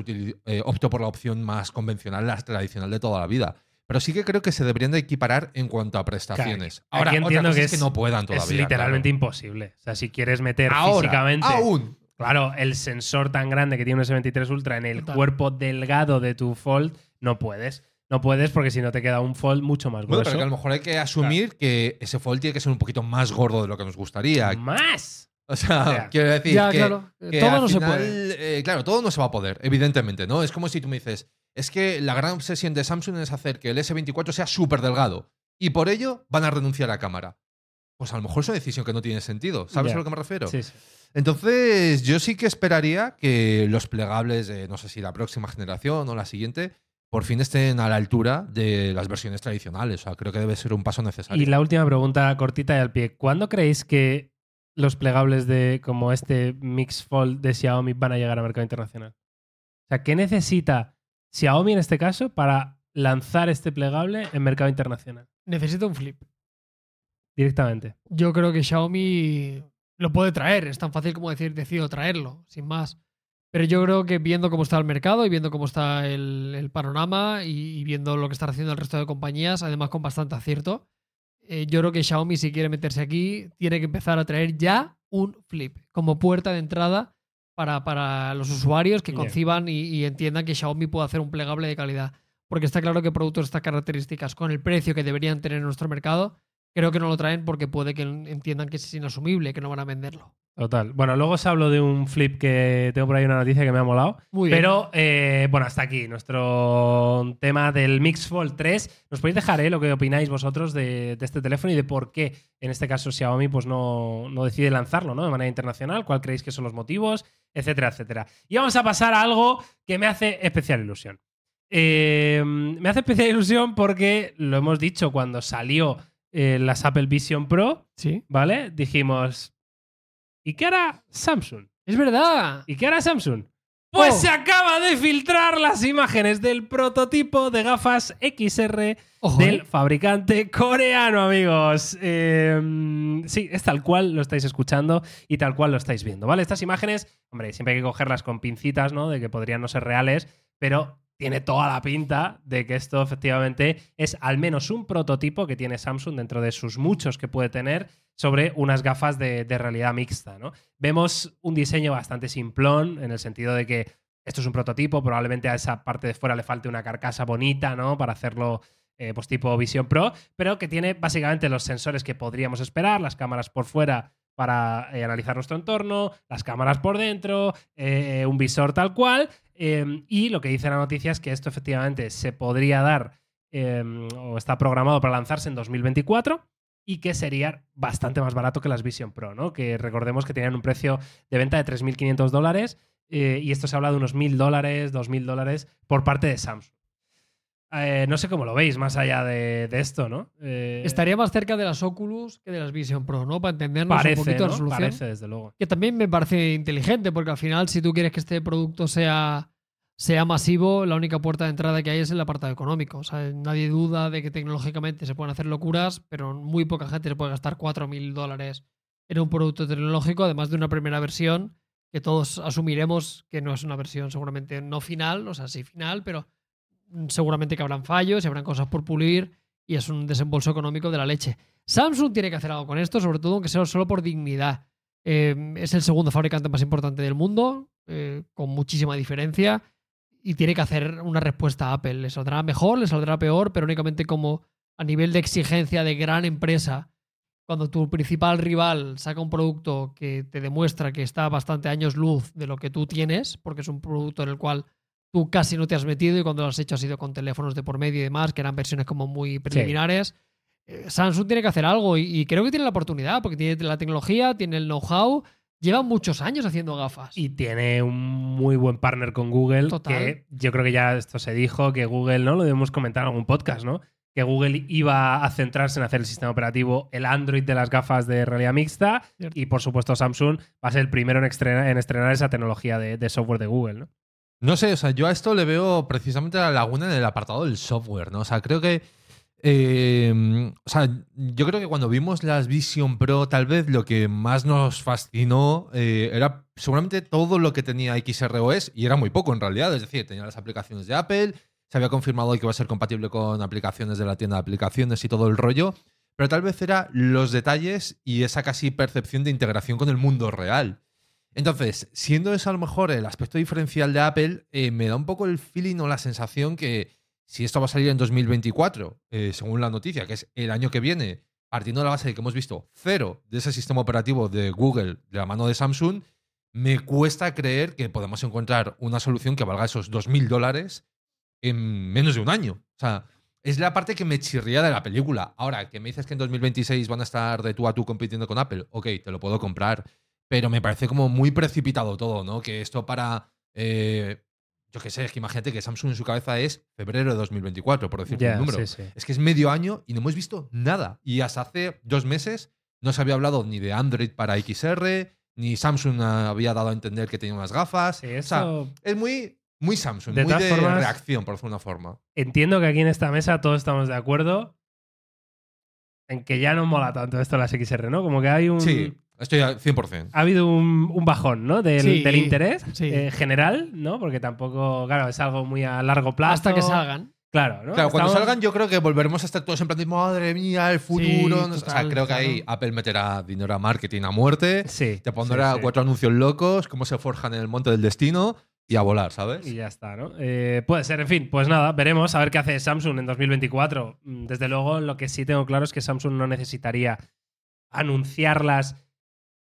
eh, opto por la opción más convencional, la tradicional de toda la vida. Pero sí que creo que se deberían de equiparar en cuanto a prestaciones. Claro, Ahora, otra entiendo cosa que es que no puedan todavía. es literalmente claro. imposible. O sea, si quieres meter Ahora, físicamente. aún. Claro, el sensor tan grande que tiene un S23 Ultra en el Total. cuerpo delgado de tu Fold, no puedes. No puedes porque si no te queda un Fold mucho más Bueno, grueso. pero que a lo mejor hay que asumir que ese fold tiene que ser un poquito más gordo de lo que nos gustaría. ¡Más! O sea, quiero decir ya, que, claro. que Todo al no se puede. eh, claro, todo no se va a poder, evidentemente, ¿no? Es como si tú me dices, es que la gran obsesión de Samsung es hacer que el S24 sea súper delgado y por ello van a renunciar a cámara. Pues a lo mejor es una decisión que no tiene sentido. ¿Sabes a lo que me refiero? Sí, sí. Entonces, yo sí que esperaría que los plegables de, no sé si la próxima generación o la siguiente, por fin estén a la altura de las versiones tradicionales. O sea, creo que debe ser un paso necesario. Y la última pregunta cortita y al pie. ¿Cuándo creéis que los plegables de como este Mix Fold de Xiaomi van a llegar al mercado internacional? O sea, ¿qué necesita Xiaomi en este caso para lanzar este plegable en mercado internacional? Necesito un flip. Directamente. Yo creo que Xiaomi lo puede traer. Es tan fácil como decir, decido traerlo, sin más. Pero yo creo que viendo cómo está el mercado y viendo cómo está el, el panorama y, y viendo lo que están haciendo el resto de compañías, además con bastante acierto, eh, yo creo que Xiaomi, si quiere meterse aquí, tiene que empezar a traer ya un flip como puerta de entrada para, para los usuarios que conciban y, y entiendan que Xiaomi puede hacer un plegable de calidad. Porque está claro que productos de estas características, con el precio que deberían tener en nuestro mercado, creo que no lo traen porque puede que entiendan que es inasumible, que no van a venderlo. Total. Bueno, luego os hablo de un flip que tengo por ahí una noticia que me ha molado. Muy bien. Pero eh, bueno, hasta aquí nuestro tema del Mix Fold 3. Nos podéis dejar eh, lo que opináis vosotros de, de este teléfono y de por qué en este caso Xiaomi pues, no, no decide lanzarlo ¿no? de manera internacional, cuál creéis que son los motivos, etcétera, etcétera. Y vamos a pasar a algo que me hace especial ilusión. Eh, me hace especial ilusión porque lo hemos dicho cuando salió eh, las Apple Vision Pro, Sí. ¿vale? Dijimos, ¿y qué hará Samsung? Es verdad. ¿Y qué hará Samsung? Pues Oh. se acaba de filtrar las imágenes del prototipo de gafas XR Ojo, del eh. fabricante coreano, amigos. Eh, sí, es tal cual lo estáis escuchando y tal cual lo estáis viendo, ¿vale? Estas imágenes, hombre, siempre hay que cogerlas con pincitas, ¿no? De que podrían no ser reales, pero tiene toda la pinta de que esto efectivamente es al menos un prototipo que tiene Samsung dentro de sus muchos que puede tener sobre unas gafas de, realidad mixta, ¿no? Vemos un diseño bastante simplón en el sentido de que esto es un prototipo, probablemente a esa parte de fuera le falte una carcasa bonita, ¿no? Para hacerlo eh, pues tipo Vision Pro, pero que tiene básicamente los sensores que podríamos esperar, las cámaras por fuera para eh, analizar nuestro entorno, las cámaras por dentro, eh, un visor tal cual, eh, y lo que dice la noticia es que esto efectivamente se podría dar eh, o está programado para lanzarse en 2024 y que sería bastante más barato que las Vision Pro, ¿no? Que recordemos que tenían un precio de venta de 3.500 dólares eh, y esto se habla de unos 1.000 dólares, 2.000 dólares por parte de Samsung. Eh, no sé cómo lo veis más allá de, de esto, ¿no? Eh, Estaría más cerca de las Oculus que de las Vision Pro, ¿no? Para entendernos parece, un poquito la ¿no? resolución. Parece, desde luego. Que también me parece inteligente, porque al final, si tú quieres que este producto sea, sea masivo, la única puerta de entrada que hay es el apartado económico. O sea, nadie duda de que tecnológicamente se pueden hacer locuras, pero muy poca gente se puede gastar 4.000 dólares en un producto tecnológico, además de una primera versión que todos asumiremos que no es una versión seguramente no final, o sea, sí final, pero seguramente que habrán fallos y habrán cosas por pulir y es un desembolso económico de la leche. Samsung tiene que hacer algo con esto, sobre todo aunque sea solo por dignidad. Eh, es el segundo fabricante más importante del mundo, eh, con muchísima diferencia, y tiene que hacer una respuesta a Apple. Le saldrá mejor, le saldrá peor, pero únicamente como a nivel de exigencia de gran empresa, cuando tu principal rival saca un producto que te demuestra que está bastante años luz de lo que tú tienes, porque es un producto en el cual tú casi no te has metido y cuando lo has hecho ha sido con teléfonos de por medio y demás, que eran versiones como muy preliminares. Eh, Samsung tiene que hacer algo y, creo que tiene la oportunidad porque tiene la tecnología, tiene el know-how, lleva muchos años haciendo gafas. Y tiene un muy buen partner con Google, que yo creo que ya esto se dijo, que Google, ¿no? Lo debemos comentar en algún podcast, ¿no? Que Google iba a centrarse en hacer el sistema operativo, el Android de las gafas de realidad mixta, y por supuesto Samsung va a ser el primero en estrenar, esa tecnología de, de software de Google, ¿no? No sé, o sea, yo a esto le veo precisamente la laguna en el apartado del software, ¿no? O sea, creo que. Eh, o sea, yo creo que cuando vimos las Vision Pro, tal vez lo que más nos fascinó eh, era seguramente todo lo que tenía XROS, y era muy poco en realidad. Es decir, tenía las aplicaciones de Apple, se había confirmado que iba a ser compatible con aplicaciones de la tienda de aplicaciones y todo el rollo, pero tal vez era los detalles y esa casi percepción de integración con el mundo real. Entonces, siendo eso a lo mejor el aspecto diferencial de Apple, eh, me da un poco el feeling o la sensación que si esto va a salir en 2024, eh, según la noticia, que es el año que viene, partiendo de la base de que hemos visto cero de ese sistema operativo de Google de la mano de Samsung, me cuesta creer que podemos encontrar una solución que valga esos 2.000 dólares en menos de un año. O sea, es la parte que me chirría de la película. Ahora, que me dices que en 2026 van a estar de tú a tú compitiendo con Apple, ok, te lo puedo comprar pero me parece como muy precipitado todo, ¿no? Que esto para... Eh, yo qué sé, es que imagínate que Samsung en su cabeza es febrero de 2024, por decirte un número. Es que es medio año y no hemos visto nada. Y hasta hace dos meses no se había hablado ni de Android para XR, ni Samsung había dado a entender que tenía unas gafas. O sea, es muy, muy Samsung, muy de reacción, por decirlo una forma. Entiendo que aquí en esta mesa todos estamos de acuerdo en que ya no mola tanto esto de las XR, ¿no? Como que hay un... Sí. Estoy al 100%. Ha habido un, bajón, ¿no? Del, del interés eh, general, ¿no? Porque tampoco, claro, es algo muy a largo plazo. Hasta que salgan. Claro, ¿no? Claro, cuando salgan yo creo que volveremos a estar todos en plan de madre mía, el futuro. o sea, creo que ahí Apple meterá dinero a marketing a muerte. Sí. Te pondrá cuatro anuncios locos, cómo se forjan en el monte del destino y a volar, ¿sabes? Y ya está, ¿no? Eh, puede ser, en fin, pues nada, veremos a ver qué hace Samsung en 2024. Mm, desde luego, lo que sí tengo claro es que Samsung no necesitaría anunciarlas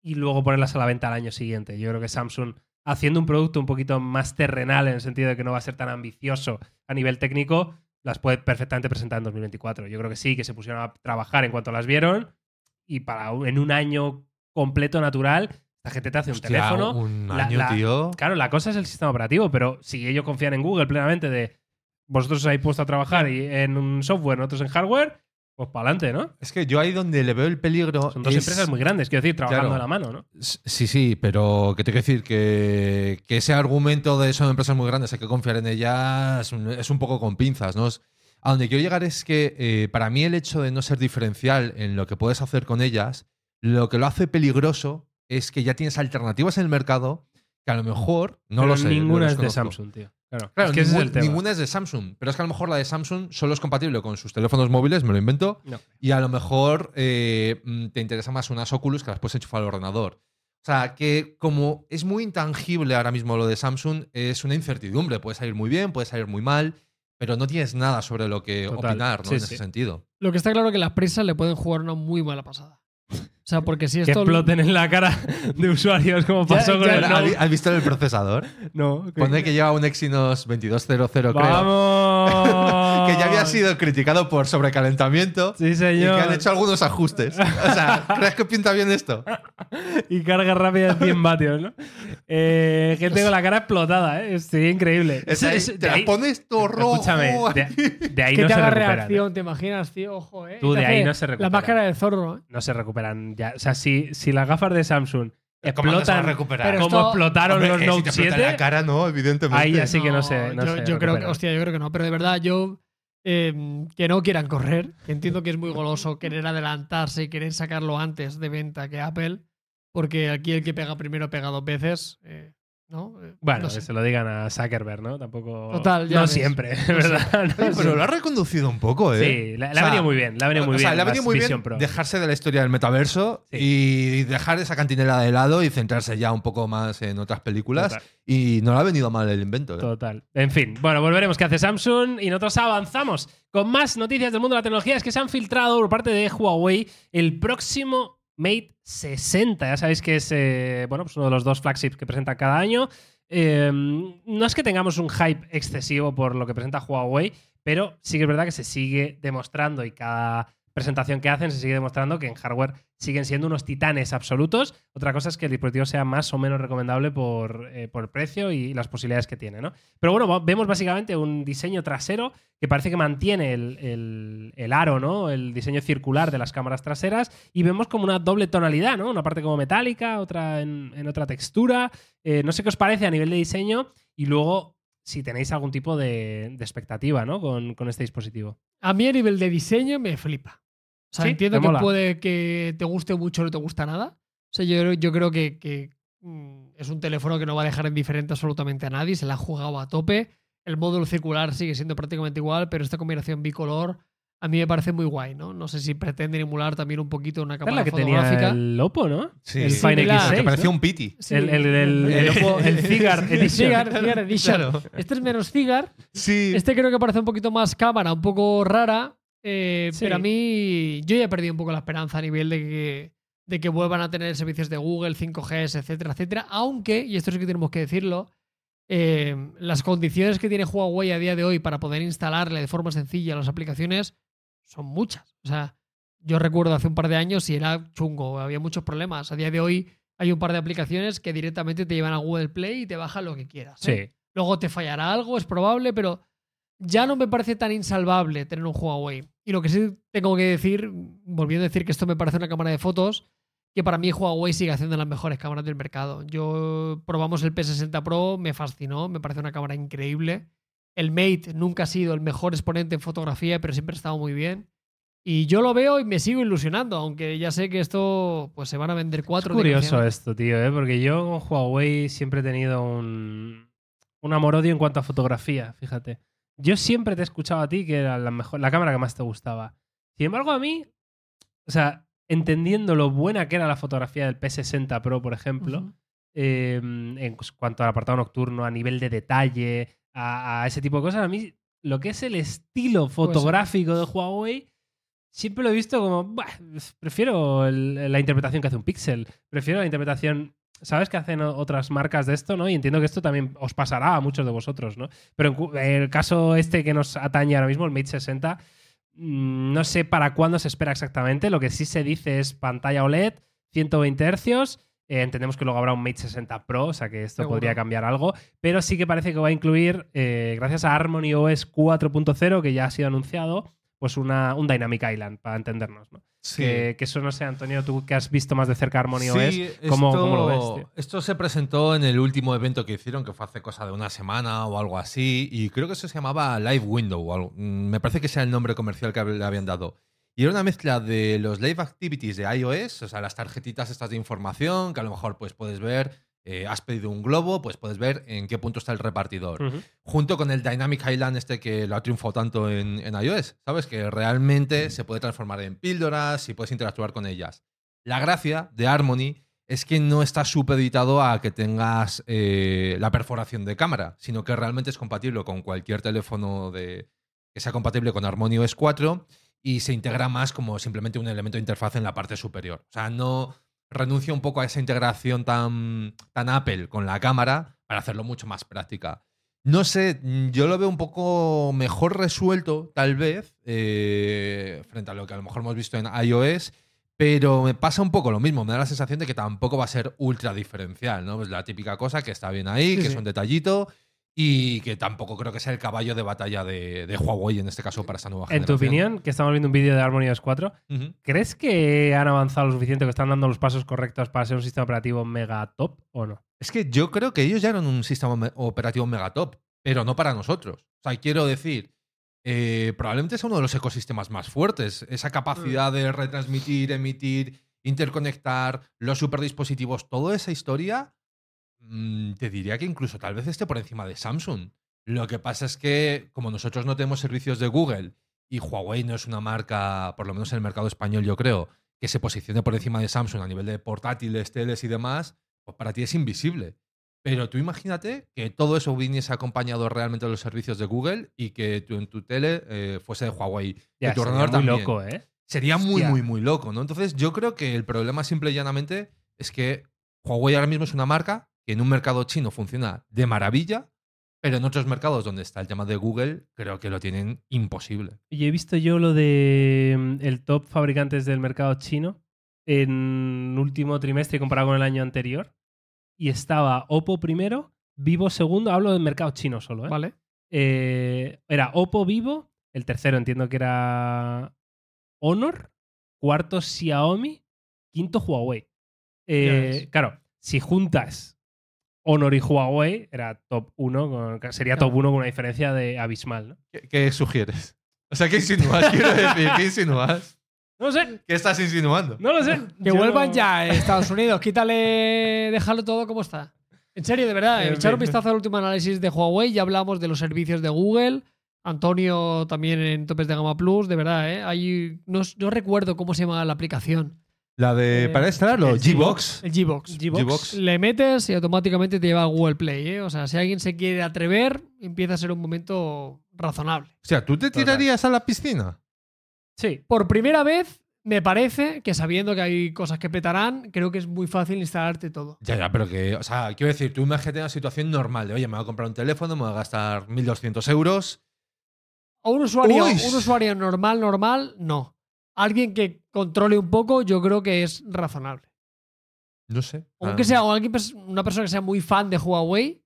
y luego ponerlas a la venta al año siguiente. Yo creo que Samsung, haciendo un producto un poquito más terrenal en el sentido de que no va a ser tan ambicioso a nivel técnico, las puede perfectamente presentar en 2024. Yo creo que sí, que se pusieron a trabajar en cuanto las vieron y para en un año completo natural la gente te hace un teléfono. Un año, tío. Claro, la cosa es el sistema operativo, pero si ellos confían en Google plenamente de vosotros os habéis puesto a trabajar y en un software, nosotros en hardware, pues para adelante, ¿no? Es que yo ahí donde le veo el peligro. Son dos empresas muy grandes, quiero decir, trabajando de la mano, ¿no? Sí, sí, pero que te quiero decir que, ese argumento de son empresas muy grandes, hay que confiar en ellas, es un poco con pinzas, ¿no? A donde quiero llegar es que eh, para mí el hecho de no ser diferencial en lo que puedes hacer con ellas, lo que lo hace peligroso es que ya tienes alternativas en el mercado que a lo mejor no lo sé. Ninguna es de Samsung, tío. Claro, es que ninguna es de Samsung. Pero es que a lo mejor la de Samsung solo es compatible con sus teléfonos móviles, me lo invento. Y a lo mejor eh, mm, te interesa más unas Oculus que las puedes enchufar al ordenador. O sea, que como es muy intangible ahora mismo lo de Samsung, es una incertidumbre. Puede salir muy bien, puede salir muy mal, pero no tienes nada sobre lo que opinar ¿no? en ese sentido. Lo que está claro es que las presas le pueden jugar una muy mala pasada. O sea, porque si esto. Que exploten en la cara de usuarios, como pasó con el. ¿Has visto el procesador? No. Pone que lleva un Exynos 2200, creo. ¡Vamos! que ya había sido criticado por sobrecalentamiento. Sí, señor. Y que han hecho algunos ajustes. O sea, ¿crees que pinta bien esto? Y carga rápida de 100 vatios, ¿no? Eh, que tengo la cara explotada, ¿eh? Estoy increíble. te la pones todo rojo. Escúchame, de, ahí no te se haga recuperan. reacción, ¿te imaginas, tío? Ojo, ¿eh? Tú de ahí no se recupera. La máscara del zorro, ¿eh? No se recuperan ya. O sea, si, si las gafas de Samsung explotan recuperar? como explotaron los eh, Note si 7, la cara, no, evidentemente. ahí ya sí que no, sé. yo, yo creo que, hostia, yo creo que no, pero de verdad, yo eh, que no quieran correr, que entiendo que es muy goloso querer adelantarse y querer sacarlo antes de venta que Apple, porque aquí el que pega primero pega dos veces. eh, ¿no? Eh, Bueno, no que se lo digan a Zuckerberg, ¿no? Tampoco. Total, ya No ves. siempre, ¿verdad? Oye, pero lo ha reconducido un poco, ¿eh? Sí, O ha venido muy bien. Le ha venido muy o bien. sea, le ha venido muy bien Pro. dejarse de la historia del metaverso Sí. y dejar esa cantinela de lado y centrarse ya un poco más en otras películas. Total. Y no le ha venido mal el invento. ¿eh? Total. En fin, bueno, volveremos qué hace Samsung y nosotros avanzamos con más noticias del mundo de la tecnología. Es que se han filtrado por parte de Huawei el próximo Mate 60. Ya sabéis que es eh, bueno, pues uno de los dos flagships que presenta cada año. Eh, no es que tengamos un hype excesivo por lo que presenta Huawei, pero sí que es verdad que se sigue demostrando y cada presentación que hacen se sigue demostrando que en hardware siguen siendo unos titanes absolutos. Otra cosa es que el dispositivo sea más o menos recomendable por, eh, el precio y las posibilidades que tiene, ¿no? Pero bueno, vemos básicamente un diseño trasero que parece que mantiene el, aro, ¿no? El diseño circular de las cámaras traseras y vemos como una doble tonalidad, ¿no? Una parte como metálica, otra en, otra textura. Eh, no sé qué os parece a nivel de diseño y luego si tenéis algún tipo de, expectativa, ¿no? Con este dispositivo. A mí a nivel de diseño me flipa. O sea, Sí, entiendo que mola. puede que te guste mucho o no te gusta nada. O sea, yo, yo creo que, que, mm, es un teléfono que no va a dejar indiferente absolutamente a nadie. Se la ha jugado a tope. El módulo circular sigue siendo prácticamente igual, pero esta combinación bicolor a mí me parece muy guay, ¿no? No sé si pretenden emular también un poquito una cámara la que fotográfica. tenía el Oppo, ¿no? Sí. El Sí, Fine mira, X6. que ¿no? parecía un piti. Sí. El, el, el, el Oppo- el Cigar El Edition. Cigar, Cigar Edition. Claro. Este es menos cigar. Sí. Este creo que parece un poquito más cámara, un poco rara. Eh, Sí. Pero a mí, yo ya he perdido un poco la esperanza a nivel de que, de que vuelvan a tener servicios de Google, 5G, etcétera, etcétera. Aunque, y esto sí que tenemos que decirlo, eh, las condiciones que tiene Huawei a día de hoy para poder instalarle de forma sencilla las aplicaciones son muchas. O sea, yo recuerdo hace un par de años y era chungo, había muchos problemas. A día de hoy hay un par de aplicaciones que directamente te llevan a Google Play y te bajan lo que quieras. ¿eh? Sí. Luego te fallará algo, es probable, pero ya no me parece tan insalvable tener un Huawei. Y lo que sí tengo que decir, volviendo a decir que esto me parece una cámara de fotos, que para mí Huawei sigue haciendo las mejores cámaras del mercado. Yo probamos el P60 Pro, me fascinó, me parece una cámara increíble. El Mate nunca ha sido el mejor exponente en fotografía, pero siempre ha estado muy bien. Y yo lo veo y me sigo ilusionando, aunque ya sé que esto pues se van a vender Es cuatro. de curioso esto, tío, ¿eh? porque yo con Huawei siempre he tenido un, un amor-odio en cuanto a fotografía, fíjate. Yo siempre te he escuchado a ti que era la, mejor, la cámara que más te gustaba. Sin embargo, a mí, o sea, entendiendo lo buena que era la fotografía del P60 Pro, por ejemplo, eh, en cuanto al apartado nocturno, a nivel de detalle, a, a ese tipo de cosas, a mí lo que es el estilo fotográfico de Huawei, siempre lo he visto como, "Buah, prefiero el- la interpretación que hace un Pixel, prefiero la interpretación... ¿Sabes que hacen otras marcas de esto, no? Y entiendo que esto también os pasará a muchos de vosotros, ¿no? Pero en cu- el caso este que nos atañe ahora mismo, el Mate 60, mm, no sé para cuándo se espera exactamente. Lo que sí se dice es pantalla OLED, 120 Hz. Eh, entendemos que luego habrá un Mate 60 Pro, o sea que esto Seguro. podría cambiar algo. Pero sí que parece que va a incluir, eh, gracias a Harmony OS 4.0, que ya ha sido anunciado, pues una, un Dynamic Island, para entendernos. ¿no? Sí. Que, que eso no sé, Antonio, tú que has visto más de cerca Harmony Sí, OS, ¿cómo, esto, cómo lo ves? tío? Esto se presentó en el último evento que hicieron, que fue hace cosa de una semana o algo así, y creo que eso se llamaba Live Window. o algo. Mm, Me parece que sea el nombre comercial que le habían dado. Y era una mezcla de los Live Activities de iOS, o sea, las tarjetitas estas de información, que a lo mejor pues, puedes ver, eh, has pedido un globo, pues puedes ver en qué punto está el repartidor junto con el Dynamic Island este que lo ha triunfado tanto en, en iOS, ¿sabes? Que realmente se puede transformar en píldoras y puedes interactuar con ellas. La gracia de Harmony es que no está supeditado a que tengas eh, la perforación de cámara, sino que realmente es compatible con cualquier teléfono de, que sea compatible con Harmony OS 4 y se integra más como simplemente un elemento de interfaz en la parte superior. O sea, no renuncia un poco a esa integración tan, tan Apple con la cámara para hacerlo mucho más práctica. No sé, mm, yo lo veo un poco mejor resuelto, tal vez, eh, frente a lo que a lo mejor hemos visto en iOS, pero me pasa un poco lo mismo. Me da la sensación de que tampoco va a ser ultra diferencial, ¿no? Es la típica cosa que está bien ahí, Sí, que sí. es un detallito y que tampoco creo que sea el caballo de batalla de, de Huawei en este caso para esta nueva En generación. tu opinión, que estamos viendo un vídeo de Harmony OS 4, Ujú. ¿crees que han avanzado lo suficiente, que están dando los pasos correctos para ser un sistema operativo mega top o no? Es que yo creo que ellos ya eran un sistema operativo megatop, pero no para nosotros. O sea, quiero decir, eh, probablemente es uno de los ecosistemas más fuertes. Esa capacidad de retransmitir, emitir interconectar, los superdispositivos, toda esa historia, mm, te diría que incluso tal vez esté por encima de Samsung. Lo que pasa es que como nosotros no tenemos servicios de Google y Huawei no es una marca, por lo menos en el mercado español yo creo, que se posicione por encima de Samsung a nivel de portátiles, teles y demás, pues para ti es invisible. Pero tú imagínate que todo eso viniese acompañado realmente de los servicios de Google y que tú en tu tele eh, fuese de Huawei. Ya, tu sería ordenador muy también. loco, ¿eh? Sería muy, Hostia. muy, muy loco, ¿no? Entonces, yo creo que el problema simple y llanamente es que Huawei ahora mismo es una marca que en un mercado chino funciona de maravilla, pero en otros mercados donde está el tema de Google, creo que lo tienen imposible. Y he visto yo lo de mm, el top fabricantes del mercado chino en último trimestre comparado con el año anterior. Y estaba Oppo primero, Vivo segundo. Hablo del mercado chino solo, ¿eh? ¿Vale? Eh, era Oppo Vivo, el tercero entiendo que era Honor, cuarto Xiaomi, quinto Huawei. Eh, claro, si juntas Honor y Huawei, era top 1, sería top 1 con una diferencia de abismal, ¿no? ¿Qué, qué sugieres? O sea, ¿qué insinúas? Quiero decir, ¿qué insinúas? No lo sé, ¿Qué estás insinuando? no lo sé. Que Yo vuelvan no- ya a Estados Unidos. Quítale, déjalo todo como está. En serio, de verdad. Eh, echar un vistazo al último análisis de Huawei. Ya hablamos de los servicios de Google. Antonio también en Topes de Gama Plus. De verdad, ¿eh? Hay, no, no recuerdo cómo se llama la aplicación. La de. Eh, para instalarlo, Gbox. El Gbox. Gbox. Le metes y automáticamente te lleva a Google Play. ¿eh? O sea, si alguien se quiere atrever, empieza a ser un momento razonable. O sea, ¿tú te Total. tirarías a la piscina? Sí, Por primera vez, me parece que sabiendo que hay cosas que petarán, creo que es muy fácil instalarte todo. Ya, ya, pero que. O sea, quiero decir, tú imagínate una situación normal de, oye, me voy a comprar un teléfono, me voy a gastar 1.200 euros. A un usuario, Uy. un usuario normal, normal, no. Alguien que controle un poco, yo creo que es razonable. No sé. Aunque Ah, sea o alguien, una persona que sea muy fan de Huawei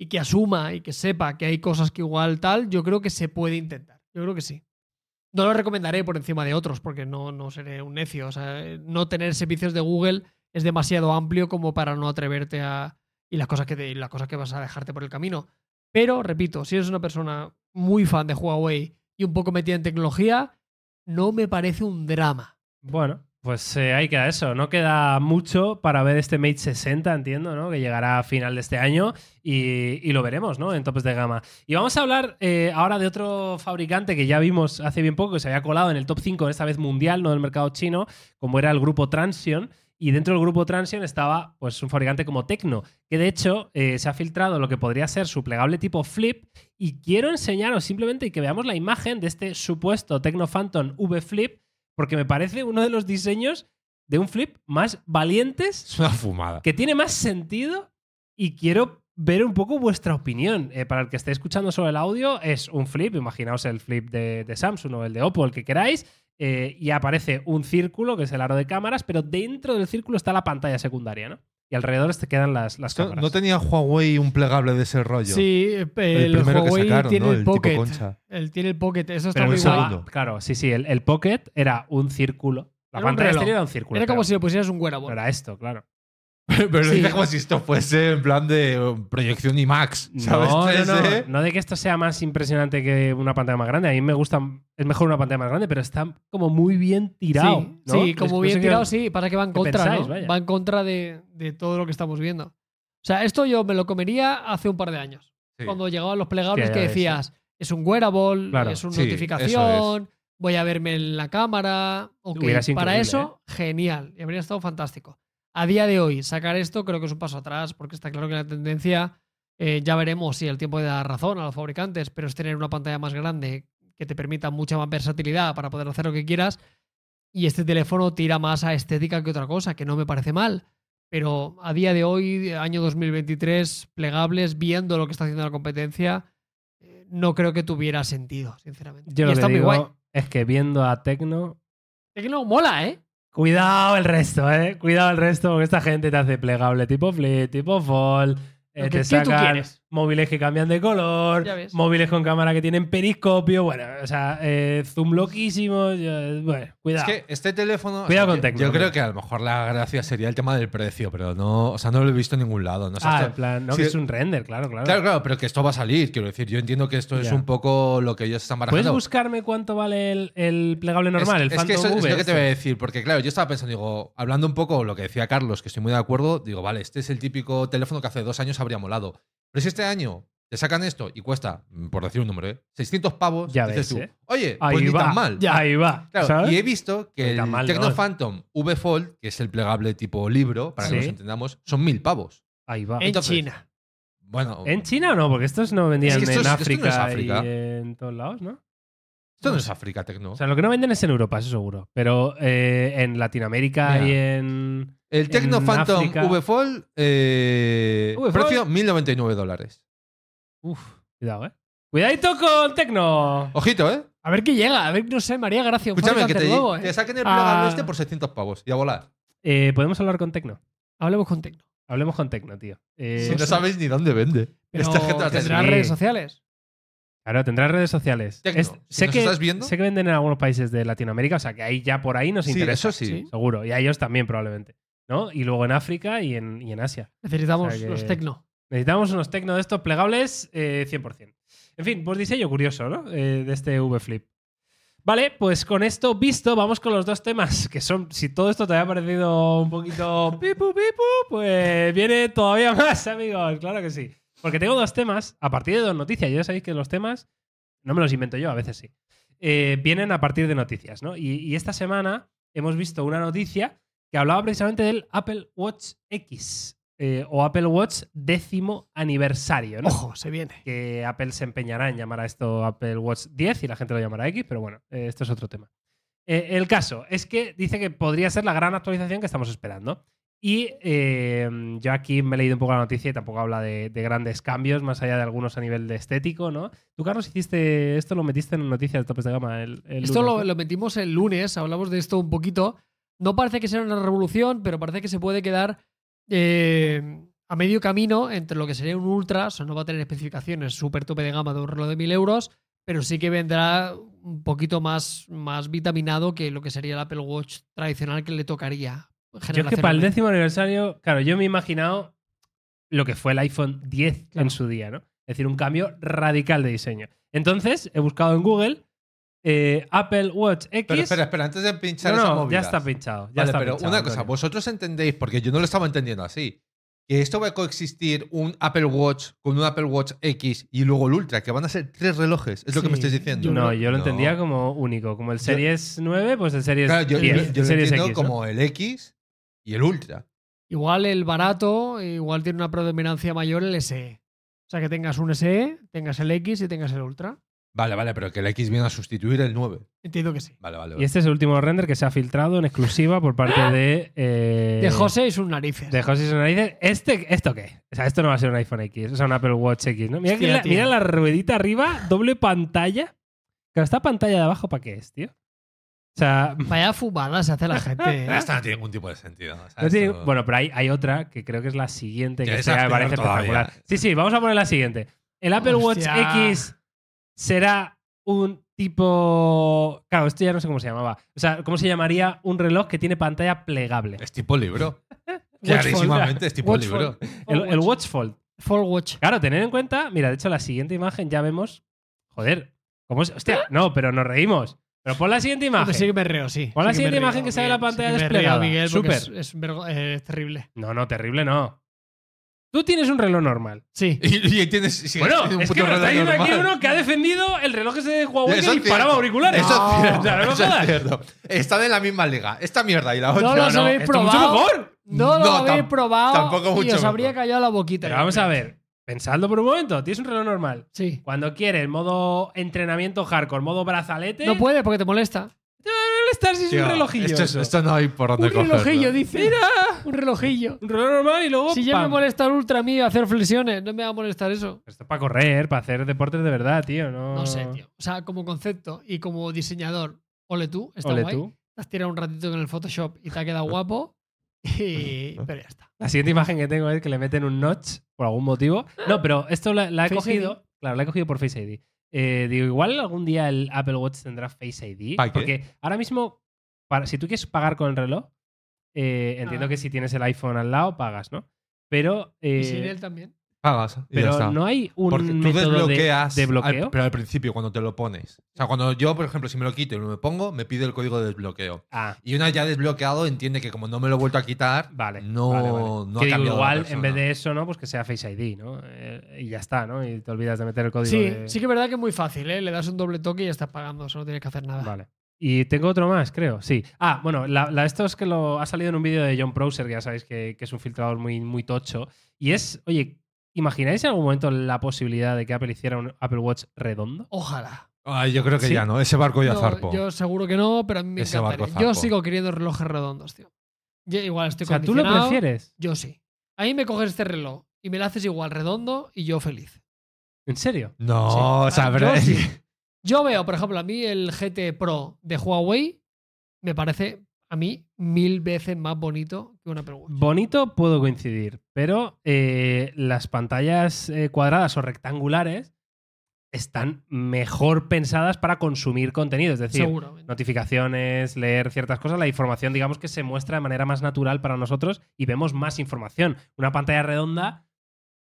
y que asuma y que sepa que hay cosas que igual tal, yo creo que se puede intentar. Yo creo que sí. No lo recomendaré por encima de otros porque no, no seré un necio. O sea, no tener servicios de Google es demasiado amplio como para no atreverte a. y las cosas que, te- y las cosas que vas a dejarte por el camino. Pero, repito, si eres una persona muy fan de Huawei y un poco metida en tecnología, no me parece un drama. Bueno, pues eh, ahí queda eso. No queda mucho para ver este Mate 60, entiendo, ¿no? Que llegará a final de este año y, lo veremos, ¿no? En topes de gama. Y vamos a hablar eh, ahora de otro fabricante que ya vimos hace bien poco, que se había colado en el top 5, esta vez mundial, no del mercado chino, como era el grupo Transion. Y dentro del grupo Transion estaba pues, un fabricante como Tecno, que de hecho eh, se ha filtrado lo que podría ser su plegable tipo Flip. Y quiero enseñaros simplemente que veamos la imagen de este supuesto Tecno Phantom V Flip, porque me parece uno de los diseños de un flip más valientes, Es una fumada. que tiene más sentido y quiero ver un poco vuestra opinión. Eh, para el que esté escuchando solo el audio, es un flip, imaginaos el flip de, de Samsung o el de Oppo, el que queráis, eh, y aparece un círculo, que es el aro de cámaras, pero dentro del círculo está la pantalla secundaria, ¿no? Y alrededor te quedan las, las ¿No, cámaras. no tenía Huawei un plegable de ese rollo? Sí, eh, El el, primero que Huawei sacaron, tiene ¿no? el El tipo Pocket. concha. Él tiene el Pocket, eso está pero muy el guay. Claro, sí, sí. El, el Pocket era un círculo. La Era pantalla exterior era un círculo. Era como pero si le pusieras un wearable. era esto, claro. Pero Sí. dice como si esto fuese en plan de um, proyección IMAX. ¿Sabes? No, no, 3D. no, no de que esto sea más impresionante que una pantalla más grande. A mí me gusta, es mejor una pantalla más grande, pero está como muy bien tirado. Sí, ¿no? sí, como No bien tirado, sí. Pasa que va en contra, pensáis, ¿no? vaya. Va en contra de, de todo lo que estamos viendo. O sea, esto yo me lo comería hace un par de años. Sí. Cuando llegaban los plegables Sí, que ves, decías, es un wearable, Claro. es una Sí, notificación, voy a verme en la cámara. Ok, Hubiera sido para eso, genial. Y habría estado fantástico. A día de hoy, sacar esto creo que es un paso atrás, porque está claro que la tendencia, eh, ya veremos si el tiempo da razón a los fabricantes, pero es tener una pantalla más grande que te permita mucha más versatilidad para poder hacer lo que quieras. Y este teléfono tira más a estética que otra cosa, que no me parece mal. Pero a día de hoy, año 2023, plegables, viendo lo que está haciendo la competencia, eh, no creo que tuviera sentido, sinceramente. Yo y lo está que muy guay. es que viendo a Tecno. Es que no mola, ¿eh? Cuidado el resto, ¿eh? Cuidado el resto, porque esta gente te hace plegable tipo flip, tipo fall. eh, te que- ¿Qué tú sacan-? Móviles que cambian de color, móviles con cámara que tienen periscopio, bueno, o sea, eh, zoom loquísimo, yo- bueno, Es cuidado. que este teléfono. Cuidado con Tecno, Yo creo que a lo mejor la gracia sería el tema del precio, pero no. O sea, no lo he visto en ningún lado. No ah, en plan, no, Sí, que es un render, claro, claro. Claro, claro, pero que esto va a salir. Quiero decir, yo entiendo que esto es un poco lo que ellos están ¿Puedes barajando. buscarme cuánto vale el, el plegable normal, es, el es que Phantom eso es V lo que te este? voy a decir, porque claro, yo estaba pensando, digo, hablando un poco lo que decía Carlos, que estoy muy de acuerdo, digo, vale, este es el típico teléfono que hace dos años habría molado. Pero si este año te sacan esto y cuesta, mm, por decir un número, ¿eh? 600 pavos, Ya dices ves, tú, ¿eh? oye, Ahí pues ni tan mal. ya, ahí va. Claro, ¿sabes? y he visto que el mal, Tecno no. Phantom V Fold, que es el plegable tipo libro, para Sí. que nos entendamos, son mil pavos. Ahí va. En China. Bueno, ¿En China o no? Porque estos no vendían Es que esto en no África, es África. y en todos lados, ¿no? Esto no es África Tecno. O sea, lo que no venden es en Europa, eso seguro. Pero eh, en Latinoamérica y en. el Tecno en Phantom África- V Fold, eh, V Fold. precio 1099 dólares. Uf, cuidado, ¿eh? Cuidadito con Tecno. Ojito, ¿eh? A ver qué llega. A ver, no sé, María Gracia. Escúchame, que te, nuevo, ¿eh? que saquen el plegable Ah. este por 600 pavos y a volar. Eh, Podemos hablar con Tecno. Hablemos con Tecno. Hablemos con Tecno, tío. Eh, si no sabéis ni dónde vende. Pero Esta gente va a tendrá redes sociales. Claro, tendrás redes sociales. Tecno, Es- si sé, nos que, estás viendo- sé que venden en algunos países de Latinoamérica, o sea que ahí ya por ahí nos Sí, interesa. eso sí. Seguro. Y a ellos también, probablemente. ¿No? Y luego en África y en, y en Asia. Necesitamos O sea que- los Tecno. Necesitamos unos Tecno de estos plegables eh, 100%. En fin, pues diseño curioso, ¿no? Eh, de este V Flip. Vale, pues con esto visto, vamos con los dos temas, que son, si todo esto te había parecido un poquito pipu pipu, pues viene todavía más, amigos, claro que sí. Porque tengo dos temas, a partir de dos noticias, ya sabéis que los temas, no me los invento yo, a veces sí, eh, vienen a partir de noticias, ¿no? Y, y esta semana hemos visto una noticia que hablaba precisamente del Apple Watch X, eh, o Apple Watch décimo aniversario, ¿no? Ojo, se viene. que Apple se empeñará en llamar a esto Apple Watch 10 y la gente lo llamará X, pero bueno, eh, esto es otro tema. El caso es que dice que podría ser la gran actualización que estamos esperando. Y eh, yo aquí me he leído un poco la noticia y tampoco habla de, de grandes cambios, más allá de algunos a nivel de estético, ¿no? Tú, Carlos, hiciste esto, lo metiste en noticias de topes de gama. El, el Esto lunes, lo, ¿no? lo metimos el lunes, hablamos de esto un poquito. No parece que sea una revolución, pero parece que se puede quedar eh, a medio camino entre lo que sería un Ultra, o sea, no va a tener especificaciones súper tope de gama de un reloj de 1000 euros, pero sí que vendrá un poquito más, más vitaminado que lo que sería el Apple Watch tradicional que le tocaría. Yo es que para el décimo aniversario, claro, yo me he imaginado lo que fue el iPhone 10 Claro. en su día, ¿no? Es decir, un cambio radical de diseño. Entonces, he buscado en Google eh, Apple Watch X. Pero espera, espera, antes de pinchar no, esa no, ya está pinchado. Ya Vale, está pero pinchado, una cosa, Antonio. vosotros entendéis, porque yo no lo estaba entendiendo así, que esto va a coexistir un Apple Watch con un Apple Watch X y luego el Ultra, que van a ser tres relojes, es lo que me estáis diciendo. No, yo lo No. entendía como único. Como el Series 9, pues el Series Claro, yo, 10. yo- el yo lo Series entiendo X, ¿no? como el X y el Ultra. Igual el barato, igual tiene una predominancia mayor el SE. O sea, que tengas un SE, tengas el X y tengas el Ultra. Vale, vale, pero que el X viene a sustituir el 9. Entiendo que sí. Vale, vale. Y este es el último render que se ha filtrado en exclusiva por parte de. eh, De José y sus narices. De José Sonarices. ¿Este, ¿Esto qué? O sea, esto no va a ser un iPhone X, o sea, un Apple Watch X, ¿no? Mira, que la, mira la ruedita arriba, doble pantalla. Claro, esta pantalla de abajo, ¿para qué es, tío? O sea, Vaya fumada se hace la gente. ¿eh? Esto no tiene ningún tipo de sentido. o sea, no tiene- esto- bueno, pero hay, hay otra que creo que es la siguiente, que esta esa me parece todavía. espectacular. Sí, sí, vamos a poner la siguiente. El Apple Watch. X será un tipo. Claro, esto ya no sé cómo se llamaba. O sea, ¿cómo se llamaría un reloj que tiene pantalla plegable? Es tipo libro. Clarísimamente es tipo libro. El, el Watch Fold. Full Watch. Claro, tened en cuenta, mira, de hecho, la siguiente imagen ya vemos. Joder, ¿cómo es? Hostia, no, pero nos reímos. Pero pon la siguiente Hombre, sí que imagen. me reo, sí. Pon la Sí siguiente imagen que sale Miguel. la pantalla Sí desplegada. Miguel, porque Súper. Es, es vergo- es terrible. No, no, terrible no. Tú tienes un reloj normal. Sí. Y, y tienes. Bueno, un es que me está diciendo aquí uno que ha defendido el reloj ese de Huawei Eso que es disparaba cierto. auriculares. Eso es cierto. O sea, no eso es cierto. Están en la misma liga. Esta mierda y la otra. No los no, habéis esto mucho probado. mejor. No lo No, habéis probado tampoco y mucho os habría mejor. callado la boquita. Pero vamos a ver, pensadlo por un momento. Tienes un reloj normal. Sí. Cuando quieres modo entrenamiento hardcore, modo brazalete, No puede porque te molesta. te va a molestar si es Tío, un relojillo. Esto, es- eso. esto no hay por dónde Un cogerlo. relojillo, dice. Un relojillo. Un reloj normal y luego. Si ya me ¡pam! molesta el ultra mío hacer flexiones, no me va a molestar eso. Esto es para correr, para hacer deportes de verdad, tío. No, No sé, tío. O sea, como concepto y como diseñador, ole tú, está Ole guay. tú. Te has tirado un ratito con el Photoshop y te ha quedado guapo. Y... Pero ya está. La siguiente imagen que tengo es que le meten un notch por algún motivo. No, pero esto la, la he Face cogido. Claro, la he cogido por Face ID. Eh, digo, igual algún día el Apple Watch tendrá Face ID. ¿Para qué? Porque ahora mismo, para, si tú quieres pagar con el reloj, eh, entiendo Ah. que si tienes el iPhone al lado, pagas, ¿no? Pero, eh, Y sin él también. Pagas. y ya pero está. no hay un Porque tú método de, desbloqueas. de al- bloqueo. pero al principio, cuando te lo pones. O sea, cuando yo, por ejemplo, si me lo quito y me lo pongo, me pide el código de desbloqueo. Ah, Y una ya desbloqueado entiende que como no me lo he vuelto a quitar, Vale. no, vale, vale. no Que ha digo, cambiado igual, en vez de eso, ¿no? Pues que sea Face ID, ¿no? Eh, y ya está, ¿no? Y te olvidas de meter el código. Sí, de- sí que es verdad que es muy fácil, ¿eh? Le das un doble toque y ya estás pagando, eso no tienes que hacer nada. Vale. Y tengo otro más, creo. Sí. Ah, bueno, la, la- esto es que lo ha salido en un vídeo de John Prosser, que ya sabéis que, que es un filtrador muy, muy tocho. Y es, oye, ¿imagináis en algún momento la posibilidad de que Apple hiciera un Apple Watch redondo? Ojalá. Ay, yo creo que Sí. ya no. Ese barco ya No, zarpó. yo seguro que no, pero a mí me Ese barco encantaría. Yo sigo queriendo relojes redondos, tío. Yo igual estoy O sea, ¿tú lo prefieres? Yo sí. A mí me coges este reloj y me lo haces igual redondo y yo feliz. ¿En serio? No, Sí. o sea, Ah, pero- yo, sí. Yo veo, por ejemplo, a mí el GT Pro de Huawei me parece a mí mil veces más bonito que un Apple Watch. Bonito puedo coincidir, pero eh, las pantallas eh, cuadradas o rectangulares están mejor pensadas para consumir contenido. Es decir, notificaciones, leer ciertas cosas, la información, digamos que se muestra de manera más natural para nosotros y vemos más información. Una pantalla redonda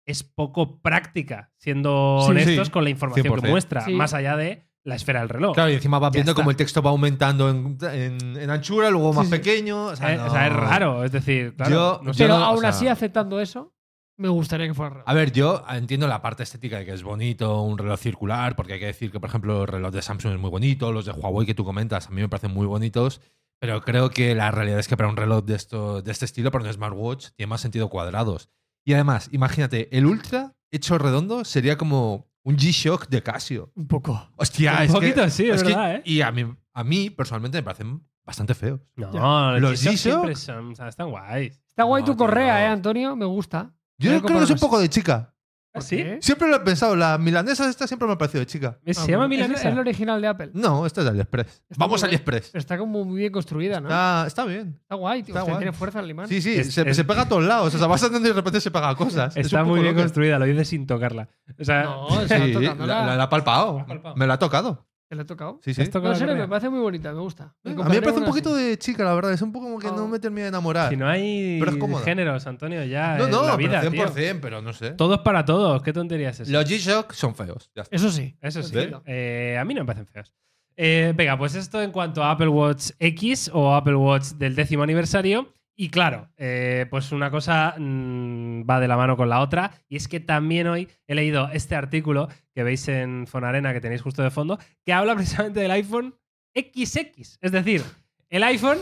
es poco práctica, siendo Sí, honestos sí, con la información que 100%. muestra, Sí. más allá de la esfera del reloj. Claro, y encima vas Ya viendo está. como el texto va aumentando en, en- en anchura, luego más Sí, sí. pequeño. O sea, Eh, no. o sea, es raro, es decir, claro, Yo- no sé. Pero no, o aún sea- así, aceptando eso, me gustaría que fuera redondo. A ver, yo entiendo la parte estética de que es bonito un reloj circular, porque hay que decir que, por ejemplo, el reloj de Samsung es muy bonito, los de Huawei que tú comentas a mí me parecen muy bonitos, pero creo que la realidad es que para un reloj de, esto, de este estilo, para un smartwatch, tiene más sentido cuadrados. Y además, imagínate, el Ultra hecho redondo sería como un G-Shock de Casio. Un poco. Hostia, Un es poquito que, sí, es que- verdad, ¿eh? Y a mí, a mí, personalmente, me parecen bastante feos. No, Los los G-Shock G-Shock- siempre son, o sea, están guays. Está guay No, tu correa. ¿eh, Antonio? Me gusta. Yo creo que es un poco de chica. ¿Ah, sí? Siempre lo he pensado, las milanesas estas siempre me han parecido de chica. ¿Se Ah, llama bueno. ¿Es- milanesa? ¿Es el original de Apple? No, esta es de AliExpress. Está Vamos muy a bien. AliExpress. Pero está como muy bien construida, ¿no? Está, está bien. Está guay, tío. Está Hostia, guay. tiene fuerza el imán. Sí, sí, Es- se, es- se pega a todos lados. O sea, vas andando y de repente se pega a cosas. Es Está un muy bien loco. construida, lo dices sin tocarla. O sea, No, Sí, la, tocándola. la- la ha palpado. Ha palpado. Me la ha tocado. ¿Te lo he tocado? Sí, sí. ¿Has tocado No, en serio, me parece muy bonita, me gusta. a mí me parece un poquito así. de chica, la verdad. Es un poco como que no me termina de enamorar. Si no hay Pero es cómoda. géneros, Antonio, ya no, no, la vida, pero tío. 100%, pero no sé. Todo es para todos. ¿Qué tontería es eso? Los G-Shock son feos. Ya está. Eso sí. Eso sí. Eh, a mí no me parecen feos. Eh, venga, pues esto en cuanto a Apple Watch X o Apple Watch del décimo aniversario. Y claro, eh, pues una cosa mm, va de la mano con la otra. Y es que también hoy he leído este artículo que veis en Fonarena, que tenéis justo de fondo, que habla precisamente del iPhone XX. Es decir, el iPhone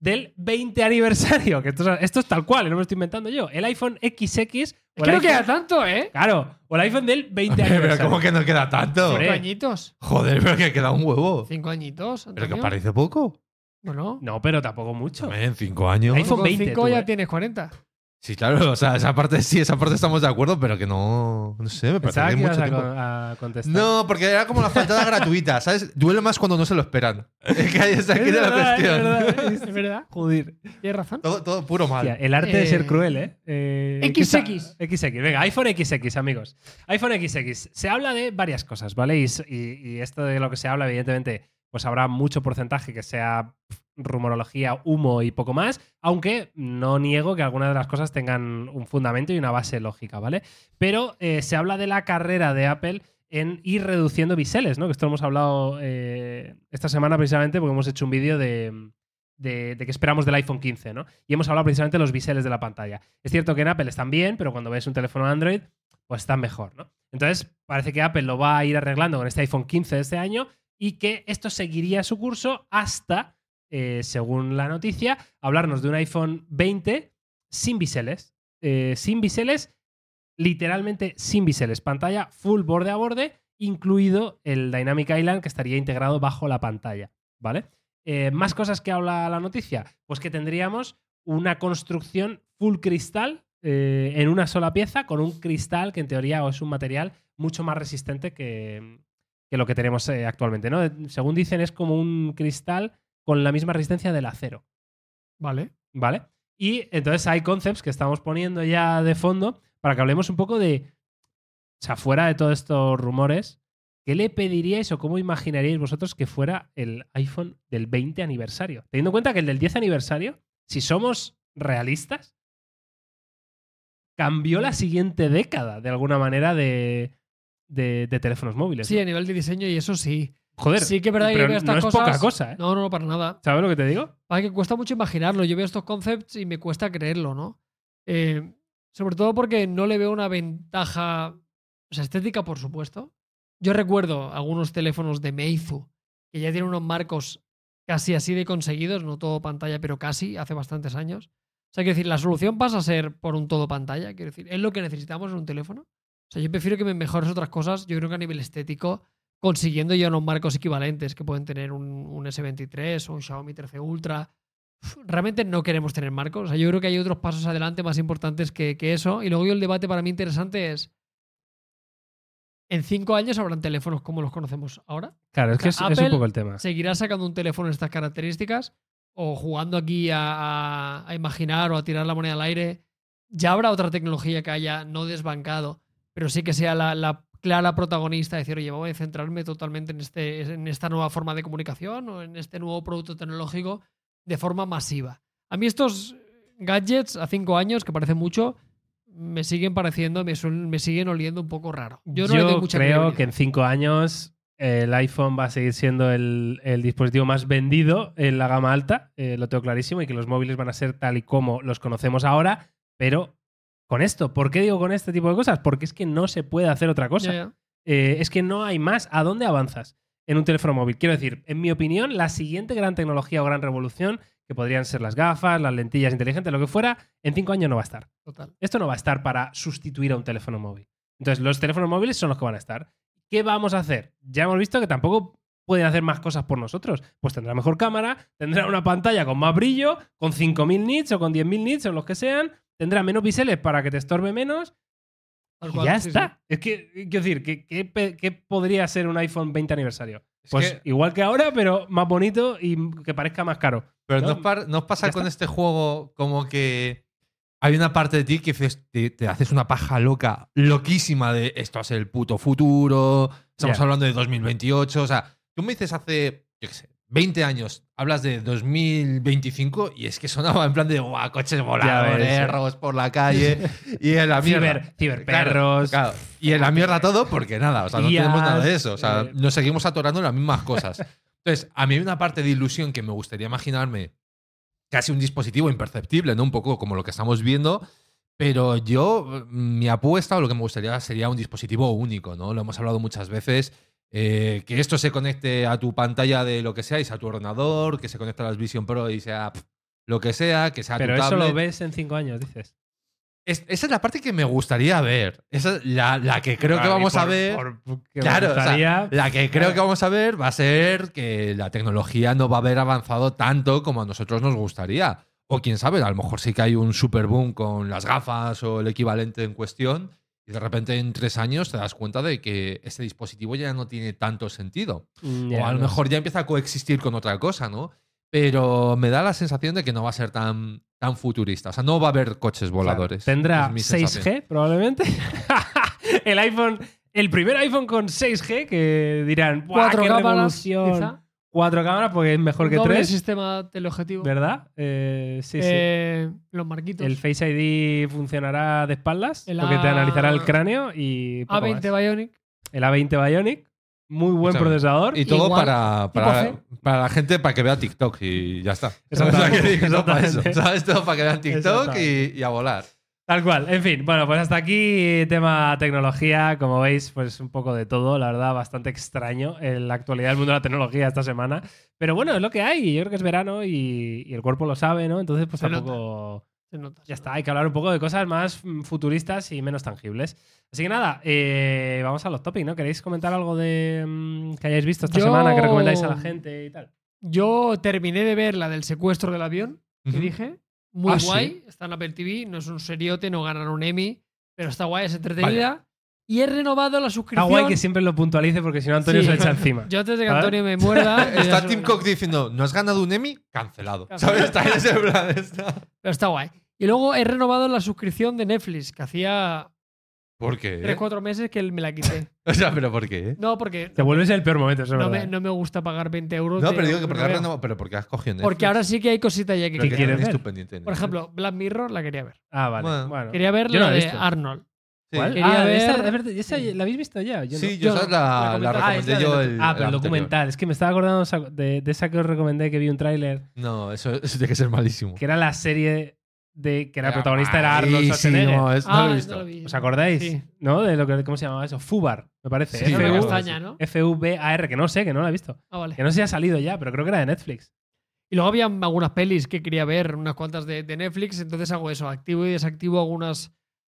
del 20 aniversario. Que esto, es- esto es tal cual, no me lo estoy inventando yo. El iPhone XX. o Es el que no iPhone- queda tanto, ¿eh? Claro, o el iPhone del 20 Pero aniversario. ¿cómo que no queda tanto? Cinco añitos. Joder, pero que queda un huevo. Cinco añitos. Pero que parece poco. Bueno. No, pero tampoco mucho. También, cinco años. iPhone con 20 cinco tú, ya ¿eh? tienes 40. Sí, claro, o sea, esa parte sí, esa parte estamos de acuerdo, pero que no. No sé, me parece Pensaba que que hay ibas mucho a, tiempo. con- a contestar. No, porque era como la faltada gratuita, ¿sabes? Duele más cuando no se lo esperan. Es que ahí está Es aquí la verdad, es cuestión. verdad. ¿Es verdad? Joder. Tienes razón. Todo, todo puro mal. Hostia, el arte de ser Eh, cruel, ¿eh? eh XX. ¿qué sa- XX. Venga, iPhone XX, amigos. iPhone XX. Se habla de varias cosas, ¿vale? Y, s- y- y esto de lo que se habla, evidentemente, pues habrá mucho porcentaje que sea rumorología, humo y poco más, aunque no niego que algunas de las cosas tengan un fundamento y una base lógica, ¿vale? Pero eh, se habla de la carrera de Apple en ir reduciendo biseles, ¿no? Que esto lo hemos hablado eh, esta semana precisamente porque hemos hecho un vídeo de, de, de que esperamos del iPhone 15, ¿no? Y hemos hablado precisamente de los biseles de la pantalla. Es cierto que en Apple están bien, pero cuando ves un teléfono Android, pues están mejor, ¿no? Entonces, parece que Apple lo va a ir arreglando con este iPhone 15 de este año y que esto seguiría su curso hasta, eh, según la noticia, hablarnos de un iPhone 20 sin biseles. Eh, sin biseles, literalmente sin biseles. Pantalla full borde a borde, incluido el Dynamic Island que estaría integrado bajo la pantalla, ¿vale? Eh, más cosas que habla la noticia, pues que tendríamos una construcción full cristal en una sola pieza con un cristal que en teoría es un material mucho más resistente que, que lo que tenemos eh, actualmente, ¿no? Según dicen es como un cristal con la misma resistencia del acero, Vale. ¿vale? Y entonces hay concepts que estamos poniendo ya de fondo para que hablemos un poco de, o sea, fuera de todos estos rumores, ¿qué le pediríais o cómo imaginaríais vosotros que fuera el iPhone del 20 aniversario? Teniendo en cuenta que el del 10 aniversario, si somos realistas, cambió la siguiente década de alguna manera de, de, de teléfonos móviles. Sí, ¿no? a nivel de diseño y eso sí. Joder, sí que es verdad que pero yo veo estas no es cosas. poca cosa, ¿eh? No, no, para nada. ¿Sabes lo que te digo? Pasa que cuesta mucho imaginarlo. Yo veo estos concepts y me cuesta creerlo, ¿no? Eh, sobre todo porque no le veo una ventaja. O sea, estética, por supuesto. Yo recuerdo algunos teléfonos de Meizu que ya tienen unos marcos casi así de conseguidos, no todo pantalla, pero casi, hace bastantes años. O sea, quiero decir, la solución pasa a ser por un todo pantalla. Quiero decir, es lo que necesitamos en un teléfono. O sea, yo prefiero que me mejores otras cosas. Yo creo que a nivel estético, consiguiendo ya unos marcos equivalentes que pueden tener un, un S23 o un Xiaomi 13 Ultra. Realmente no queremos tener marcos. O sea, yo creo que hay otros pasos adelante más importantes que, que eso. Y luego yo el debate para mí interesante es. En cinco años habrán teléfonos como los conocemos ahora. Claro, es que es, es un poco el tema. ¿Seguirá sacando un teléfono de estas características? ¿O jugando aquí a, a- a imaginar o a tirar la moneda al aire? ¿Ya habrá otra tecnología que haya no desbancado, pero sí que sea la, la clara protagonista? Decir, oye, voy a centrarme totalmente en, este, en esta nueva forma de comunicación o en este nuevo producto tecnológico de forma masiva. A mí estos gadgets a cinco años, que parece mucho, me siguen pareciendo, me, suelen- me siguen oliendo un poco raro. Yo no le doy mucha creo que en cinco años el iPhone va a seguir siendo el, el dispositivo más vendido en la gama alta, eh, lo tengo clarísimo, y que los móviles van a ser tal y como los conocemos ahora, pero con esto. ¿Por qué digo con este tipo de cosas? Porque es que no se puede hacer otra cosa. Eh, es que no hay más. ¿A dónde avanzas en un teléfono móvil? Quiero decir, en mi opinión, la siguiente gran tecnología o gran revolución, que podrían ser las gafas, las lentillas inteligentes, lo que fuera, en cinco años no va a estar. Total. Esto no va a estar para sustituir a un teléfono móvil. Entonces, los teléfonos móviles son los que van a estar. ¿Qué vamos a hacer? Ya hemos visto que tampoco pueden hacer más cosas por nosotros. Pues tendrá mejor cámara, tendrá una pantalla con más brillo, con 5.000 nits o con 10.000 nits o los que sean, tendrá menos píxeles para que te estorbe menos y cual, ya sí, está. Es que, quiero decir, ¿qué, qué, podría ser un iPhone 20 aniversario? Es Pues que- igual que ahora, pero más bonito y que parezca más caro. Pero ¿no? ¿no, os par- no os pasa con está. este juego como que hay una parte de ti que te, te haces una paja loca, loquísima de esto va a ser el puto futuro, estamos hablando de 2028, o sea, tú me dices hace, yo qué sé, 20 años, hablas de 2025 y es que sonaba en plan de, guau, coches voladores, robots por la calle y en la mierda. Ciber, ciberperros. Claro, y en la mierda todo porque nada, o sea, no IAs, tenemos nada de eso. O sea, nos seguimos atorando en las mismas cosas. Entonces, a mí hay una parte de ilusión que me gustaría imaginarme casi un dispositivo imperceptible, ¿no? Un poco como lo que estamos viendo. Pero yo, mi apuesta o lo que me gustaría sería un dispositivo único, ¿no? Lo hemos hablado muchas veces. Eh, que esto se conecte a tu pantalla de lo que sea y sea tu ordenador, que se conecte a las Vision Pro y sea pff, lo que sea, que sea Pero tu eso tablet. lo ves en cinco años, dices. Es- esa es la parte que me gustaría ver. Esa es la, la que creo que Claro, vamos a ver. por- Claro, o sea, La que creo que vamos a ver va a ser que la tecnología no va a haber avanzado tanto como a nosotros nos gustaría. O quién sabe, a lo mejor sí que hay un super boom con las gafas o el equivalente en cuestión. Y de repente en tres años te das cuenta de que este dispositivo ya no tiene tanto sentido. Mm, o a lo no mejor ya empieza a coexistir con otra cosa, ¿no? Pero me da la sensación de que no va a ser tan, tan futurista. O sea, no va a haber coches voladores. Tendrá Es mi sensación. 6G probablemente. el iPhone, el primer iPhone con 6G que dirán, ¡buah, Cuatro qué cámaras, revolución! quizá. Cuatro cámaras porque es mejor que Doble tres, sistema teleobjetivo. ¿verdad? Eh, sí, sí. Eh, Los marquitos. El Face ID funcionará de espaldas, El porque te analizará el cráneo y poco A20 más. Bionic. El A20 Bionic, muy buen procesador. Y todo Igual, para, para, para la gente para que vea TikTok y ya está. Exactamente, O sea, que digo, para eso, exactamente. ¿Sabes? Todo para que vean TikTok Exactamente. y, y a volar. Tal cual. En fin, bueno, pues hasta aquí tema tecnología. Como veis, pues un poco de todo, la verdad, bastante extraño en la actualidad del mundo de la tecnología esta semana. Pero bueno, es lo que hay. Yo creo que es verano y, y el cuerpo lo sabe, ¿no? Entonces, pues Se tampoco. Se nota. Ya está, hay que hablar un poco de cosas más futuristas y menos tangibles. Así que nada, eh, vamos a los topics, ¿no? ¿Queréis comentar algo de mm, que hayáis visto esta Yo- semana, que recomendáis a la gente y tal? Yo terminé de ver la del secuestro del avión, que Ujú. dije. Muy Ah, ¿sí? guay. Está en Apple TV. No es un seriote, no ganan un Emmy. Pero está guay, es entretenida. Y he renovado la Está suscripción. guay que siempre lo puntualice porque si no Antonio Sí. se le echa encima. Yo antes de que. Antonio me muerda. Está Tim Cook diciendo, ¿no has ganado un Emmy? Cancelado. Cancelado. ¿Sabes? Está en ese plan. está. Pero está guay. Y luego he renovado la suscripción de Netflix, que hacía ¿Por qué? 3-4 meses que me la quité. O sea, ¿pero por qué? No, porque Te vuelves en el peor momento, eso es no me, no me gusta pagar 20 euros. No, pero digo que porque no veo. renovado- pero porque has cogido Netflix. Porque ahora sí que hay cositas ya que Pero ¿Qué que quiero. quieres ver? pendiente Por ejemplo, Black Mirror la quería ver. Ah, vale. Bueno. Bueno. Quería ver Yo la no de. Arnold. Sí. ¿Cuál? Quería ah, ver- esa, ¿la habéis visto ya? Yo no. Sí, Yo yo no, esa la, la Ah, recomendé esa yo el ah, pero el documental. Es que me estaba acordando de, de esa que os recomendé que vi un tráiler, No, eso, eso tiene que ser malísimo. que era la serie de que la Era protagonista era Arnold Schwarzenegger. es- no Ah, lo he no visto. lo vi. ¿Os acordáis? Sí. ¿No? De lo que, ¿Cómo se llamaba eso? Fubar, me parece. Sí, F- Castaña. ¿no? F-U-B-A-R, que no sé, que no la he visto. Ah, vale. Que no sé si ha salido ya, pero creo que era de Netflix. Y luego había algunas pelis que quería ver, unas cuantas de, de Netflix, entonces hago eso, activo y desactivo algunas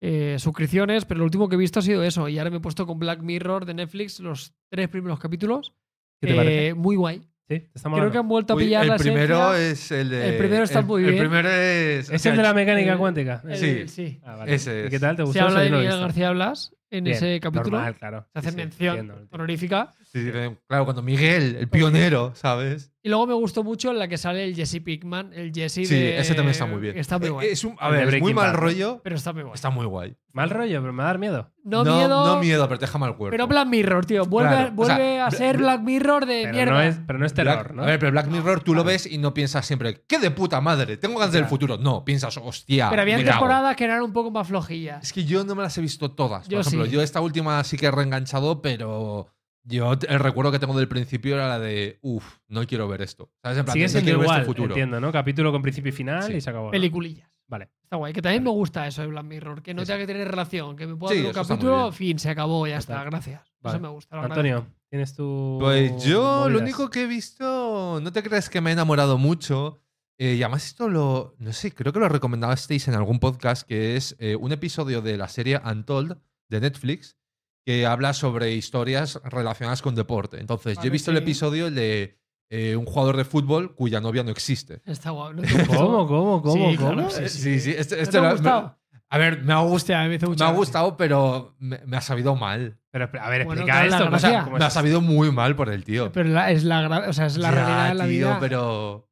eh, suscripciones, pero lo último que he visto ha sido eso. Y ahora me he puesto con Black Mirror de Netflix los tres primeros capítulos. ¿Qué te Eh, parece? Muy guay. Sí, Creo que han vuelto a Uy, pillar el la primero esencia. es el de. El primero está el- muy El bien. primero es. ¿Es el de la mecánica el- cuántica? El- Sí. sí. Ah, vale. Ese ¿Y es. qué tal? ¿Te gustó? Se habla de Miguel. García Blas en Bien, ese capítulo. Normal, claro. Se hace Sí, sí, mención entiendo, entiendo. honorífica. Sí, sí, claro, cuando Miguel, el pionero, ¿sabes? Y luego me gustó mucho en la que sale el Jesse Pickman, el Jesse Sí, de- ese también está muy bien. Está muy Eh, guay. Es un, a ver, es muy mal rollo. Pero está muy guay. Está muy guay. Mal rollo, pero me va a dar miedo. No, miedo. No miedo, pero te deja mal cuerpo. Pero Black Mirror, tío. Vuelve, Claro, o vuelve sea, a ser Bla- Black Mirror de Pero mierda. no, es, pero no es terror, Black- ¿no? A ver, pero Black Mirror tú lo ves y no piensas siempre, ¡qué de puta madre! Tengo ganas del futuro. No, piensas, hostia. Pero había me cago". temporadas que eran un poco más flojillas. Es que yo no me las he visto todas. Por Yo ejemplo, yo esta última sí que he reenganchado, pero yo el recuerdo que tengo del principio era la de, uff, no quiero ver esto. ¿Sabes? En plan, Sigue no siendo quiero ver igual, este futuro. entiendo, ¿no? Capítulo con principio y final Sí. y se acabó. ¿no? Peliculillas. Vale. Está guay. Que también me gusta eso de Black Mirror. Que no Sí, tenga que tener relación. Que me pueda Sí, ver un está capítulo, fin, se acabó, ya está. Total. Gracias. Vale. Eso me gusta. lo Antonio, agradezco. ¿tienes tu. Pues yo lo movidas? único que he visto, no te creas que me he enamorado mucho. eh, y además esto lo, no sé, creo que lo recomendasteis en algún podcast, que es eh, un episodio de la serie Untold de Netflix, que habla sobre historias relacionadas con deporte. Entonces, yo he visto el sí. episodio de eh, un jugador de fútbol cuya novia no existe. Está guay. ¿No te gustó? ¿Cómo, cómo, cómo, Sí, cómo? claro, Eh, sí, sí. este, ¿No este te ha lo- gustado? a ver, me ha, Hostia, me hizo me mucha ha gustado, pero me, me ha sabido mal. Pero, a ver, Bueno, explica esto. ¿cómo- gracia. cómo Me ha sabido muy mal por el tío. Pero la- es la, o sea, es la Ya, realidad de la tío, vida. pero,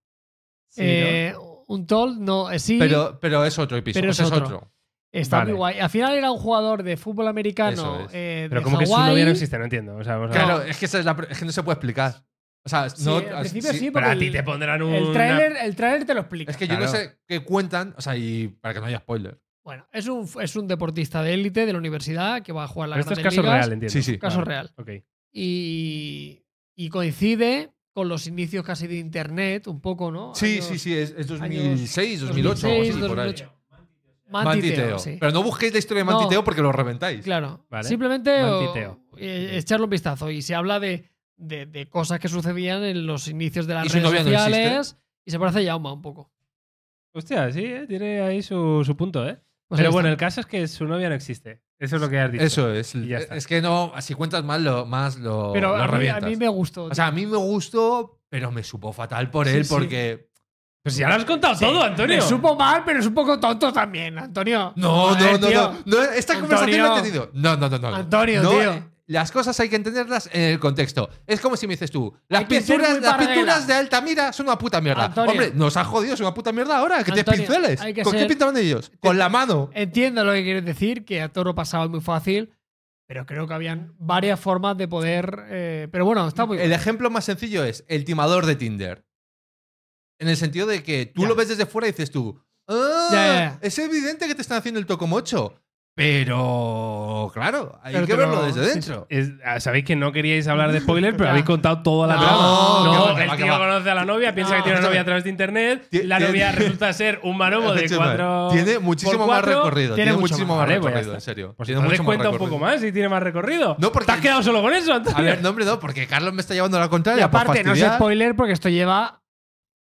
Sí, ¿no? Eh, Un toll, no, eh, sí. pero, pero es otro episodio. Pero o sea, es otro. Está Vale. muy guay. Al final era un jugador de fútbol americano. Es. eh, Pero de como que su novia no existe, no entiendo. O sea, vamos a ver. Claro, es que, esa es, la pre- es que no se puede explicar. O sea, Sí, no, al principio sí, Pero a ti el- te pondrán un. El tráiler el tráiler te lo explica. Es que yo no sé qué cuentan, o sea, y para que no haya spoiler. Bueno, es un, es un deportista de élite de la universidad que va a jugar la Pero esto es Grandes caso Ligas real, entiendo. Sí, sí. Caso Vale, real. Ok. y, y coincide con los inicios casi de internet, un poco, ¿no? Sí, Años- sí, sí, es, es 2006, 2008, 2006, algo así, por ahí. 2008. Mantiteo, sí. Pero no busquéis la historia de No. Mantiteo porque lo reventáis. Claro. Vale. Simplemente o- Mantiteo. eh, echarle un vistazo. Y se habla de, de, de cosas que sucedían en los inicios de las Y su redes novia no sociales. y se parece a Yauma un poco. Hostia, sí, eh, tiene ahí su, su punto, ¿eh? Pues Pero bueno, el caso es que su novia no existe. Eso es lo que has dicho. Eso es. Y ya está. Es que no, si cuentas mal, lo, más lo, Pero lo a mí, a revientas. mí me gustó. O sea, a mí me gustó, pero me supo fatal por Sí, él sí. Pues ya lo has contado todo, Antonio. Me supo mal, pero es un poco tonto también, Antonio. No, no, no, no, no. Esta conversación la he Antonio. tenido. No, no, no, no. Antonio, No, tío. eh, Las cosas hay que entenderlas en el contexto. Es como si me dices tú, las pinturas, las pinturas de Altamira son una puta mierda. Antonio. Hombre, nos ha jodido, es una puta mierda ahora. Que Antonio, pinceles. que ¿Con qué pintaban ellos? Con la mano. Entiendo lo que quieres decir, que a Toro pasaba muy fácil, pero creo que habían varias formas de poder. eh, pero bueno, está muy El ejemplo más sencillo es el timador de Tinder. En el sentido de que tú Ya. lo ves desde fuera y dices tú, "Ah, Ya, ya, ya. es evidente que te están haciendo el tocomocho. Pero, claro, hay Pero que verlo desde sí, dentro. Es- ah, Sabéis que no queríais hablar de spoiler, pero habéis contado toda la No, trama. No, el tío conoce a la novia, piensa No. que tiene una novia a través de internet. La novia resulta ser un maromo de cuatro. Tiene muchísimo por más cuatro. recorrido. tiene Tiene, mucho muchísimo más. más pues recorrido, está. en serio. Pues tiene mucho más cuenta un recorrido. poco más y tiene más recorrido. No, porque- ¿Te has quedado solo con eso, Antonio? A ver, no, hombre, no, porque Carlos me está llevando a la Y contraria. por aparte, no es spoiler porque esto lleva,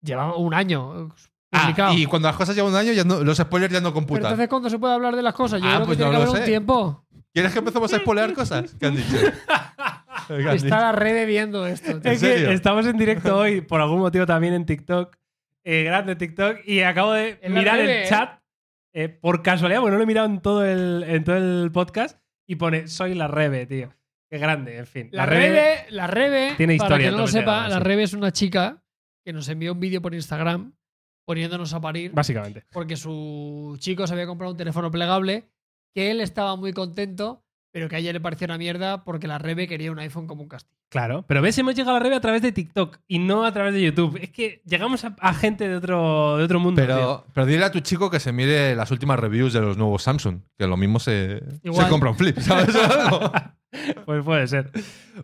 lleva un año Ah, publicado. y cuando las cosas llevan un año, ya no- los spoilers ya no pero computan. entonces, ¿cuándo se puede hablar de las cosas? Yo Ah, creo que pues tiene que haber un tiempo. ¿Quieres que empecemos a spoilear cosas? ¿Qué han dicho? ¿Qué han Está dicho? la red viendo esto. tío. Es serio? que estamos en directo hoy, por algún motivo también en TikTok, eh, grande TikTok, y acabo de En mirar Rebe, el ¿eh? chat eh, por casualidad, porque no lo he mirado en todo el, en todo el podcast, y pone soy la Rebe, tío. Qué grande, en fin. La, Rebe, la Rebe, Tiene para historia que no lo sepa, la. Rebe es una chica que nos envió un vídeo por Instagram poniéndonos a parir Básicamente. porque su chico se había comprado un teléfono plegable que él estaba muy contento, pero que a ella le pareció una mierda porque la Rebe quería un iPhone como un castillo. Claro, pero ves, hemos llegado a la Rebe a través de TikTok y no a través de YouTube. Es que llegamos a, a gente de otro, de otro mundo. tío. Pero, pero dile a tu chico que se mire las últimas reviews de los nuevos Samsung, que lo mismo se, Igual. se compra un flip, ¿sabes? Pues puede ser.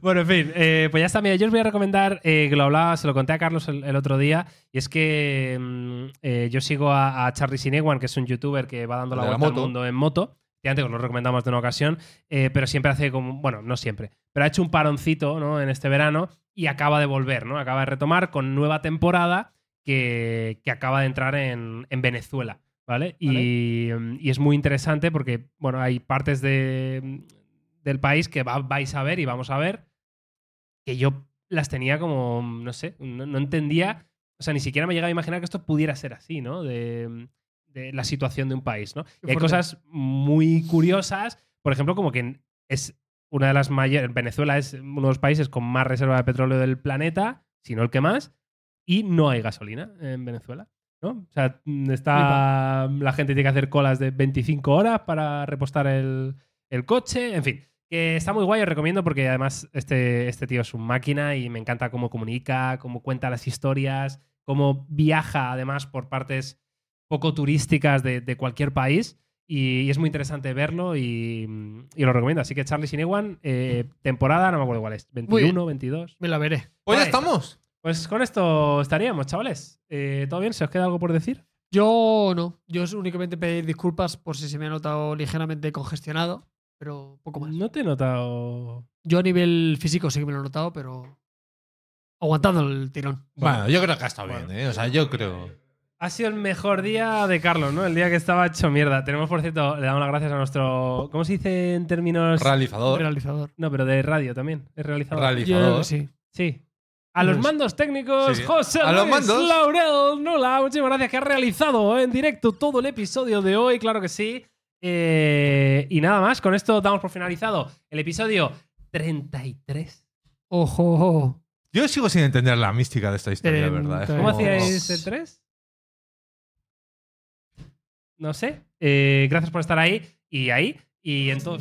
Bueno, en fin, eh, pues ya está. Mira, yo os voy a recomendar, eh, que lo hablaba, se lo conté a Carlos el, el otro día, y es que mm, eh, yo sigo a, a Charlie Sinewan, que es un youtuber que va dando la la vuelta al moto. mundo en moto. Y antes os lo recomendamos de una ocasión, eh, pero siempre hace como, bueno, no siempre, pero ha hecho un paroncito ¿no? en este verano y acaba de volver, ¿no? Acaba de retomar con nueva temporada que, que acaba de entrar en, en Venezuela, ¿vale? Y, mm, y es muy interesante porque, bueno, hay partes de, del país que va- vais a ver y vamos a ver que yo las tenía como, no sé, no, no entendía, o sea, ni siquiera me llegaba a imaginar que esto pudiera ser así, ¿no? De, de la situación de un país, ¿no? Y hay cosas muy curiosas, por ejemplo, como que es una de las mayores, Venezuela es uno de los países con más reserva de petróleo del planeta, si no el que más, y no hay gasolina en Venezuela. ¿no? O sea, está, la gente tiene que hacer colas de 25 horas para repostar el, el coche, en fin. Que está muy guay, os recomiendo porque además este, este tío es un máquina y me encanta cómo comunica, cómo cuenta las historias, cómo viaja además por partes poco turísticas de, de cualquier país. Y, y es muy interesante verlo y, y lo recomiendo. Así que Charlie Sinewan, eh, temporada, no me acuerdo cuál es, 21, 22. Me la veré. Pues ya estamos. Pues con esto estaríamos, chavales. Eh, ¿Todo bien? ¿Se os queda algo por decir? Yo no. Yo es únicamente pedir disculpas por si se me ha notado ligeramente congestionado, pero poco más. No te he notado. Yo a nivel físico sí que me lo he notado, pero aguantando el tirón. Bueno, yo creo que ha estado Bueno. bien, ¿eh? O sea, yo creo. Ha sido el mejor día de Carlos, ¿no? El día que estaba hecho mierda. Tenemos, por cierto, le damos las gracias a nuestro. ¿Cómo se dice en términos. Realizador. Realizador. No, pero de radio también. Es realizador. Yo Realizador. sí. Sí. A los Pues- mandos técnicos, Sí. José A los mandos. Laurel Nula. Muchísimas gracias que ha realizado en directo todo el episodio de hoy, claro que sí. Eh, y nada más, con esto damos por finalizado el episodio 33. Ojo, ojo. Yo sigo sin entender la mística de esta historia, Treinta. ¿verdad? Es ¿Cómo como- hacíais el 3? No sé. Eh, gracias por estar ahí y ahí y en todo.